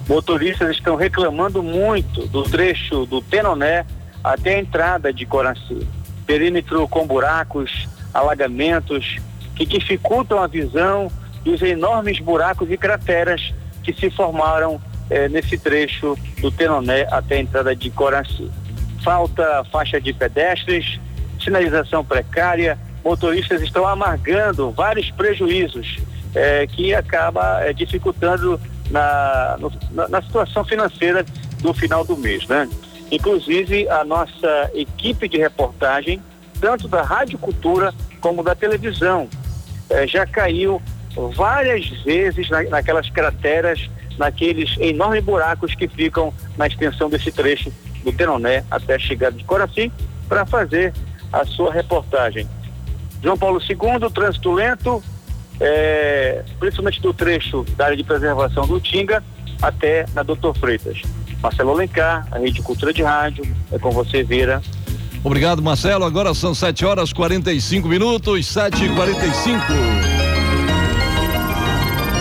Motoristas estão reclamando muito do trecho do Tenoné até a entrada de Coraci. Perímetro com buracos, alagamentos que dificultam a visão e os enormes buracos e crateras que se formaram eh, nesse trecho do Tenoné até a entrada de Coraci. Falta faixa de pedestres, sinalização precária, motoristas estão amargando vários prejuízos eh, que acaba eh, dificultando na, no, na, na situação financeira do final do mês, né? Inclusive a nossa equipe de reportagem, tanto da Rádio Cultura como da televisão, eh, já caiu várias vezes na, naquelas crateras, naqueles enormes buracos que ficam na extensão desse trecho do Tenoné até a chegada de Coraci, para fazer a sua reportagem. João Paulo II, trânsito lento, é, principalmente do trecho da área de preservação do Tinga até na Doutor Freitas. Marcelo Alencar, a Rede Cultura de Rádio, é com você, Vira. Obrigado, Marcelo. Agora são 7 horas 45 minutos, 7 e 45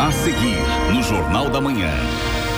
A seguir, no Jornal da Manhã.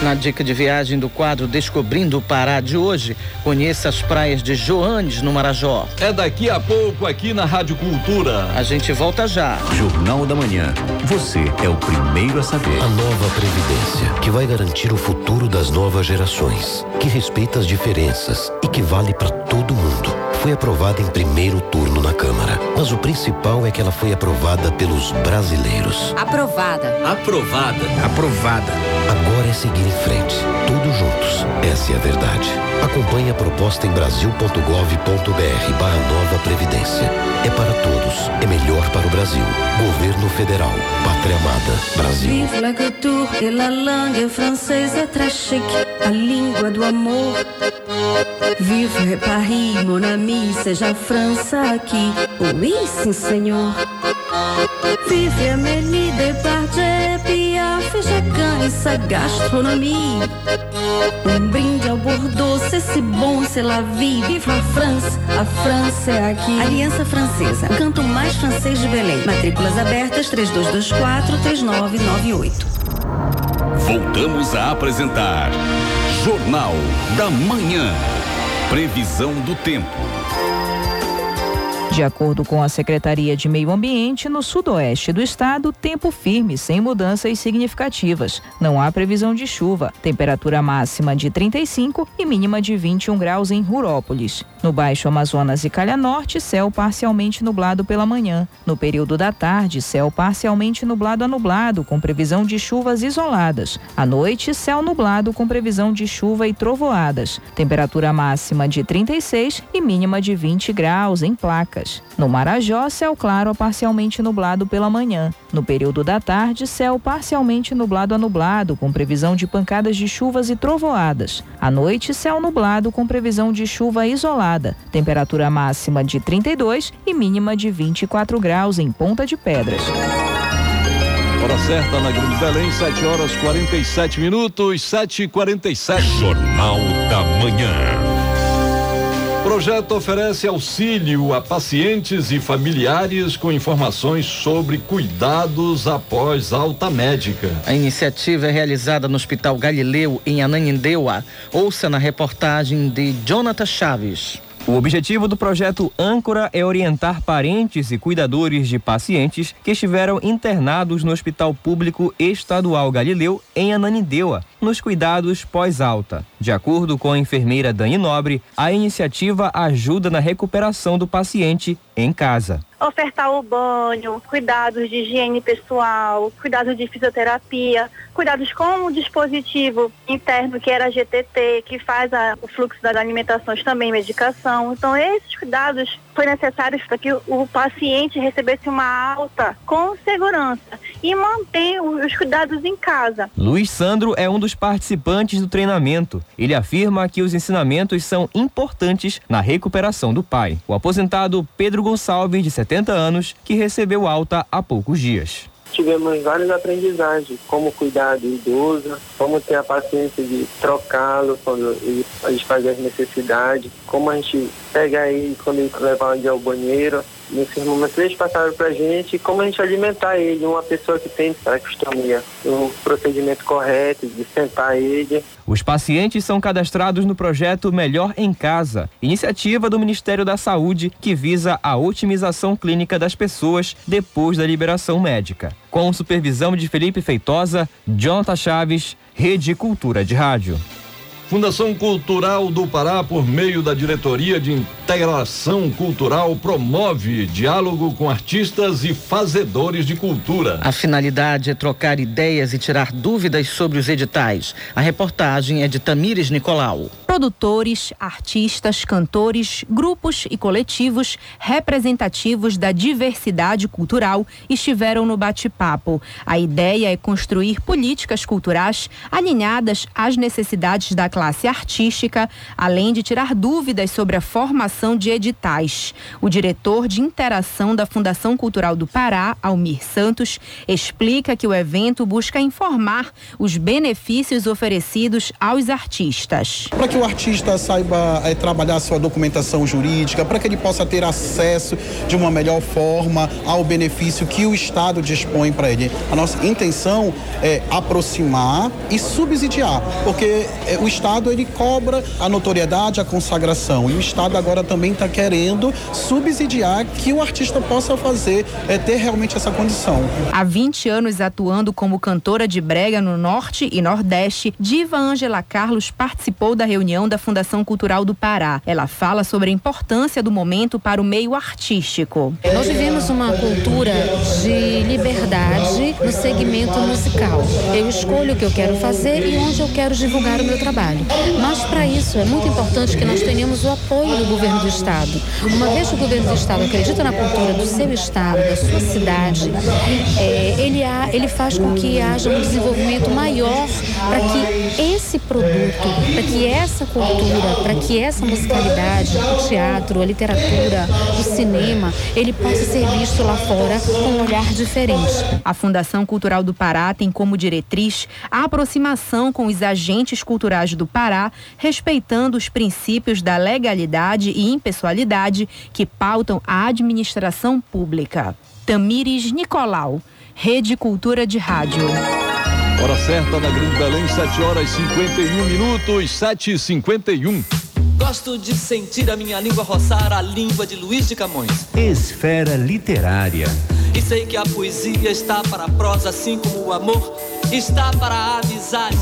Na dica de viagem do quadro Descobrindo o Pará de hoje, conheça as praias de Joanes, no Marajó. É daqui a pouco aqui na Rádio Cultura. A gente volta já. Jornal da Manhã. Você é o primeiro a saber. A nova Previdência, que vai garantir o futuro das novas gerações, que respeita as diferenças e que vale para todo mundo. Foi aprovada em primeiro turno na Câmara. Mas o principal é que ela foi aprovada pelos brasileiros. Aprovada. Aprovada. Aprovada. Agora é seguir em frente, todos juntos. Essa é a verdade. Acompanhe a proposta em brasil.gov.br barra nova Previdência. É para todos, é melhor para o Brasil. Governo Federal, Pátria Amada, Brasil. Vive la culture et la langue française très chic, a língua do amor. Vive Paris, mon ami, seja a França aqui. Oui, sim, senhor. Vive Amélie Depardieu, Piaf, Jacan e sa gastronomie. Um brinde ao Bordeaux, c'est si bon, c'est la vie. Vive a France, a França é aqui. Aliança Francesa, o canto mais francês de Belém. Matrículas abertas 3224 3998. Voltamos a apresentar Jornal da Manhã. Previsão do tempo. De acordo com a Secretaria de Meio Ambiente, no sudoeste do estado, tempo firme, sem mudanças significativas. Não há previsão de chuva. Temperatura máxima de 35 e mínima de 21 graus em Rurópolis. No Baixo Amazonas e Calha Norte, céu parcialmente nublado pela manhã. No período da tarde, céu parcialmente nublado a nublado, com previsão de chuvas isoladas. À noite, céu nublado com previsão de chuva e trovoadas. Temperatura máxima de 36 e mínima de 20 graus em placas. No Marajó, céu claro a parcialmente nublado pela manhã. No período da tarde, céu parcialmente nublado a nublado, com previsão de pancadas de chuvas e trovoadas. À noite, céu nublado com previsão de chuva isolada. Temperatura máxima de 32 e mínima de 24 graus em Ponta de Pedras. Hora certa na Grande Belém, 7 horas 47 minutos, 7 e 47 Jornal da Manhã. Projeto oferece auxílio a pacientes e familiares com informações sobre cuidados após alta médica. A iniciativa é realizada no Hospital Galileu, em Ananindeua. Ouça na reportagem de Jonathan Chaves. O objetivo do projeto Âncora é orientar parentes e cuidadores de pacientes que estiveram internados no Hospital Público Estadual Galileu, em Ananindeua, nos cuidados pós-alta. De acordo com a enfermeira Dani Nobre, a iniciativa ajuda na recuperação do paciente em casa ofertar o banho, cuidados de higiene pessoal, cuidados de fisioterapia, cuidados com o dispositivo interno que era a GTT, que faz a, o fluxo das alimentações também, medicação. Então, esses cuidados foram necessários para que o paciente recebesse uma alta com segurança e manter os cuidados em casa. Luiz Sandro é um dos participantes do treinamento. Ele afirma que os ensinamentos são importantes na recuperação do pai. O aposentado Pedro Gonçalves, de 70 anos, que recebeu alta há poucos dias tivemos várias aprendizagens, como cuidar do idoso, como ter a paciência de trocá-lo quando a gente faz as necessidades, como a gente pega ele quando ele levar ele ao banheiro, nesses momentos eles passaram para a gente como a gente alimentar ele, uma pessoa que tem traqueostomia, o procedimento correto de sentar ele. Os pacientes são cadastrados no projeto Melhor em Casa, iniciativa do Ministério da Saúde que visa a otimização clínica das pessoas depois da liberação médica. Com supervisão de Felipe Feitosa, Jonathan Chaves, Rede Cultura de Rádio. Fundação Cultural do Pará, por meio da Diretoria de Integração Cultural, promove diálogo com artistas e fazedores de cultura. A finalidade é trocar ideias e tirar dúvidas sobre os editais. A reportagem é de Tamires Nicolau. Produtores, artistas, cantores, grupos e coletivos representativos da diversidade cultural estiveram no bate-papo. A ideia é construir políticas culturais alinhadas às necessidades da classe artística, além de tirar dúvidas sobre a formação de editais. O diretor de interação da Fundação Cultural do Pará, Almir Santos, explica que o evento busca informar os benefícios oferecidos aos artistas. Para que o artista saiba é, trabalhar sua documentação jurídica, para que ele possa ter acesso de uma melhor forma ao benefício que o Estado dispõe para ele. A nossa intenção é aproximar e subsidiar, porque é, o Estado ele cobra a notoriedade, a consagração e o Estado agora também está querendo subsidiar que o artista possa fazer, é ter realmente essa condição. Há 20 anos atuando como cantora de brega no Norte e Nordeste, Diva Ângela Carlos participou da reunião da Fundação Cultural do Pará. Ela fala sobre a importância do momento para o meio artístico. Nós vivemos uma cultura de liberdade no segmento musical. Eu escolho o que eu quero fazer e onde eu quero divulgar o meu trabalho. Mas para isso é muito importante que nós tenhamos o apoio do governo do estado. Uma vez que o governo do estado acredita na cultura do seu estado, da sua cidade, é, ele, há, ele faz com que haja um desenvolvimento maior para que esse produto, para que essa cultura, para que essa musicalidade, o teatro, a literatura, o cinema, ele possa ser visto lá fora com um olhar diferente. A Fundação Cultural do Pará tem como diretriz a aproximação com os agentes culturais do Pará, respeitando os princípios da legalidade e impessoalidade que pautam a administração pública. Tamires Nicolau, Rede Cultura de Rádio. Hora certa na Grande Belém, 7 horas e 51 minutos, 7 e 51. Gosto de sentir a minha língua roçar a língua de Luiz de Camões. Esfera literária. E sei que a poesia está para a prosa, assim como o amor está para a amizade.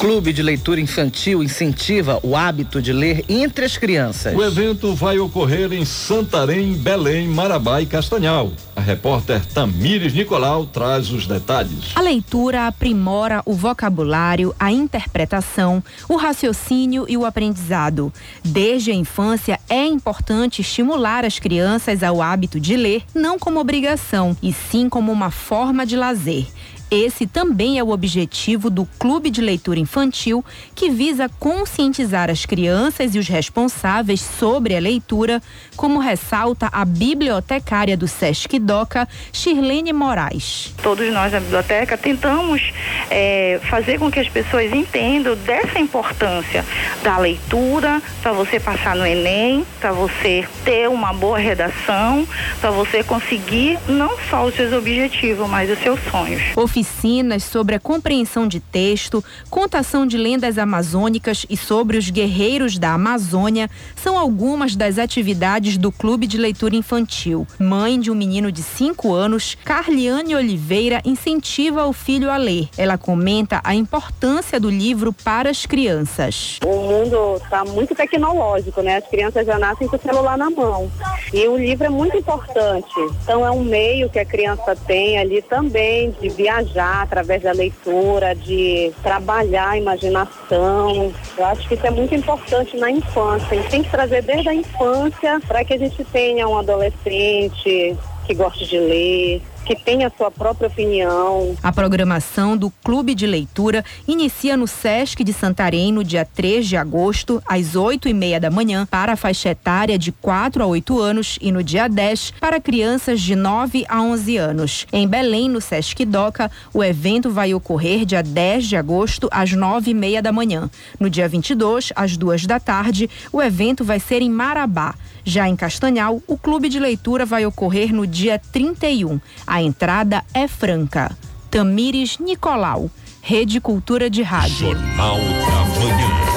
Clube de Leitura Infantil incentiva o hábito de ler entre as crianças. O evento vai ocorrer em Santarém, Belém, Marabá e Castanhal. A repórter Tamires Nicolau traz os detalhes. A leitura aprimora o vocabulário, a interpretação, o raciocínio e o aprendizado. Desde a infância é importante estimular as crianças ao hábito de ler, não como obrigação, e sim como uma forma de lazer. Esse também é o objetivo do Clube de Leitura Infantil, que visa conscientizar as crianças e os responsáveis sobre a leitura, como ressalta a bibliotecária do Sesc Doca, Shirlene Moraes. Todos nós na biblioteca tentamos é, fazer com que as pessoas entendam dessa importância da leitura, para você passar no Enem, para você ter uma boa redação, para você conseguir não só os seus objetivos, mas os seus sonhos oficinas sobre a compreensão de texto, contação de lendas amazônicas e sobre os guerreiros da Amazônia são algumas das atividades do Clube de Leitura Infantil. Mãe de um menino de 5 anos, Carliane Oliveira incentiva o filho a ler. Ela comenta a importância do livro para as crianças. O mundo está muito tecnológico, né? As crianças já nascem com o celular na mão. E o livro é muito importante. Então é um meio que a criança tem ali também de viajar viajar através da leitura, de trabalhar a imaginação. Eu acho que isso é muito importante na infância. Gente tem que trazer desde a infância para que a gente tenha um adolescente que goste de ler, que tem a sua própria opinião. A programação do Clube de Leitura inicia no Sesc de Santarém no dia 3 de agosto, às 8 e meia da manhã, para a faixa etária de 4 a 8 anos e no dia 10 para crianças de 9 a 11 anos. Em Belém, no Sesc Doca, o evento vai ocorrer dia 10 de agosto, às 9 e meia da manhã. No dia 22, às 2 da tarde, o evento vai ser em Marabá. Já em Castanhal, o clube de leitura vai ocorrer no dia 31. A entrada é franca. Tamires Nicolau, Rede Cultura de Rádio. Jornal da Manhã.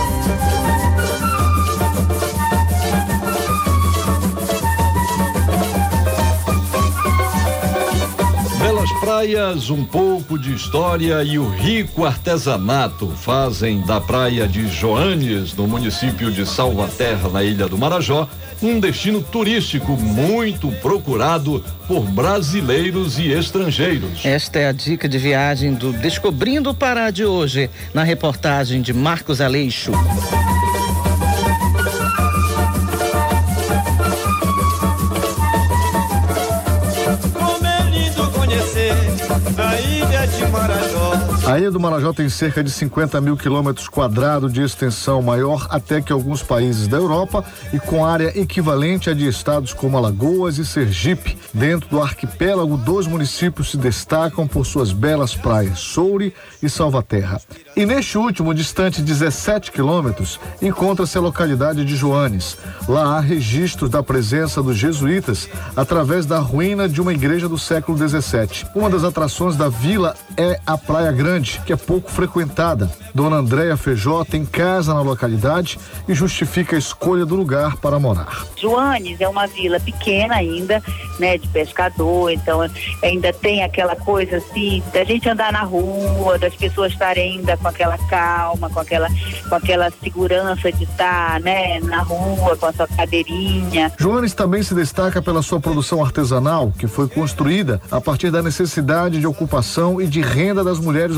Belas praias, um pouco pouco de história e o rico artesanato fazem da praia de Joanes, no município de Salvaterra, na ilha do Marajó, um destino turístico muito procurado por brasileiros e estrangeiros. Esta é a dica de viagem do Descobrindo o Pará de hoje, na reportagem de Marcos Aleixo. A ilha do Marajó tem cerca de 50 mil quilômetros quadrados de extensão, maior até que alguns países da Europa e com área equivalente à de estados como Alagoas e Sergipe. Dentro do arquipélago, dois municípios se destacam por suas belas praias, Soure e Salvaterra. E neste último, distante 17 quilômetros, encontra-se a localidade de Joanes. Lá há registros da presença dos jesuítas através da ruína de uma igreja do século 17. Uma das atrações da vila é a Praia Grande, que é pouco frequentada. Dona Andréia Feijó tem casa na localidade e justifica a escolha do lugar para morar. Joanes é uma vila pequena ainda, né, de pescador, então ainda tem aquela coisa assim da gente andar na rua, das pessoas estarem ainda com aquela calma, com aquela com aquela segurança de estar, né, na rua com a sua cadeirinha. Joanes também se destaca pela sua produção artesanal, que foi construída a partir da necessidade de ocupação e de renda das mulheres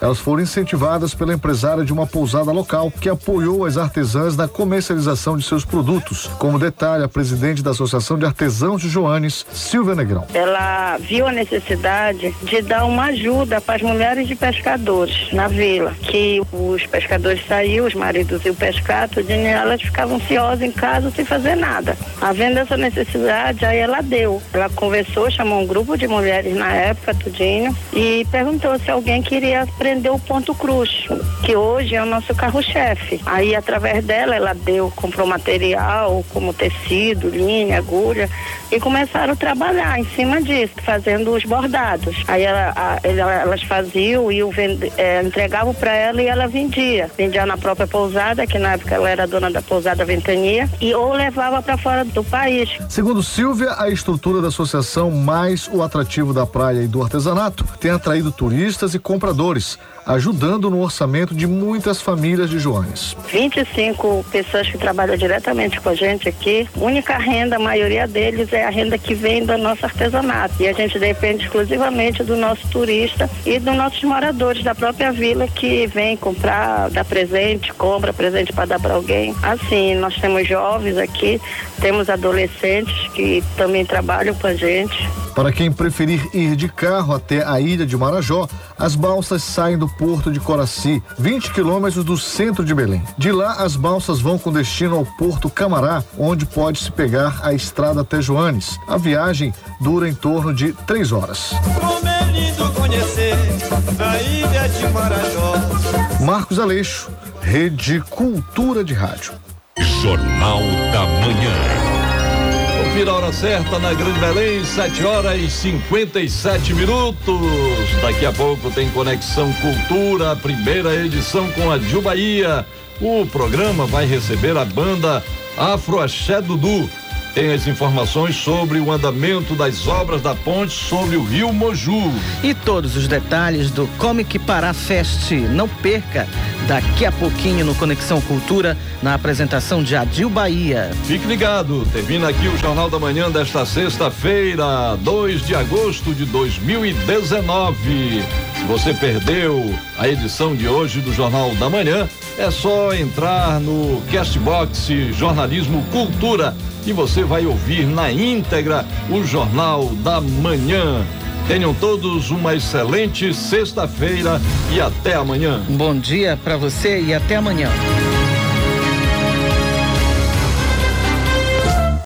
Elas foram incentivadas pela empresária de uma pousada local que apoiou as artesãs na comercialização de seus produtos. Como detalhe, a presidente da Associação de Artesãos de Joanes, Silvia Negrão. Ela viu a necessidade de dar uma ajuda para as mulheres de pescadores na vila, que os pescadores saíam, os maridos iam pescar, tudo, e elas ficavam ansiosas em casa sem fazer nada. Havendo essa necessidade, aí ela deu. Ela conversou, chamou um grupo de mulheres na época, tudinho, e perguntou se alguém queria aprender o ponto cruz, que hoje é o nosso carro-chefe. Aí, através dela, ela deu, comprou material, como tecido, linha, agulha, e começaram a trabalhar em cima disso, fazendo os bordados. Aí ela, a, elas faziam e é, entregavam para ela e ela vendia. Vendia na própria pousada, que na época ela era dona da pousada Ventania, e ou levava para fora do país. Segundo Silvia, a estrutura da associação mais o atrativo da praia e do artesanato tem atraído turistas e compradores ajudando no orçamento de muitas famílias de Joanes. 25 pessoas que trabalham diretamente com a gente aqui. Única renda, a maioria deles é a renda que vem do nosso artesanato. E a gente depende exclusivamente do nosso turista e dos nossos moradores da própria vila que vem comprar, dar presente, compra presente para dar para alguém. Assim, nós temos jovens aqui, temos adolescentes que também trabalham com a gente. Para quem preferir ir de carro até a ilha de Marajó, as balsas saem do porto de Coraci, 20 quilômetros do centro de Belém. De lá, as balsas vão com destino ao porto Camará, onde pode-se pegar a estrada até Joanes. A viagem dura em torno de três horas. conhecer a ilha de Marajó. Marcos Aleixo, Rede Cultura de Rádio. Jornal da Manhã. Confira a hora certa na Grande Belém, 7 horas e 57 minutos. Daqui a pouco tem Conexão Cultura, a primeira edição com a Ju Bahia. O programa vai receber a banda Afro Axé Dudu tem as informações sobre o andamento das obras da ponte sobre o rio Moju. E todos os detalhes do Comic Pará Fest. Não perca, daqui a pouquinho no Conexão Cultura, na apresentação de Adil Bahia. Fique ligado, termina aqui o Jornal da Manhã desta sexta-feira, 2 de agosto de 2019. Se você perdeu a edição de hoje do Jornal da Manhã, é só entrar no Castbox Jornalismo Cultura e você vai ouvir na íntegra o Jornal da Manhã. Tenham todos uma excelente sexta-feira e até amanhã. Bom dia para você e até amanhã.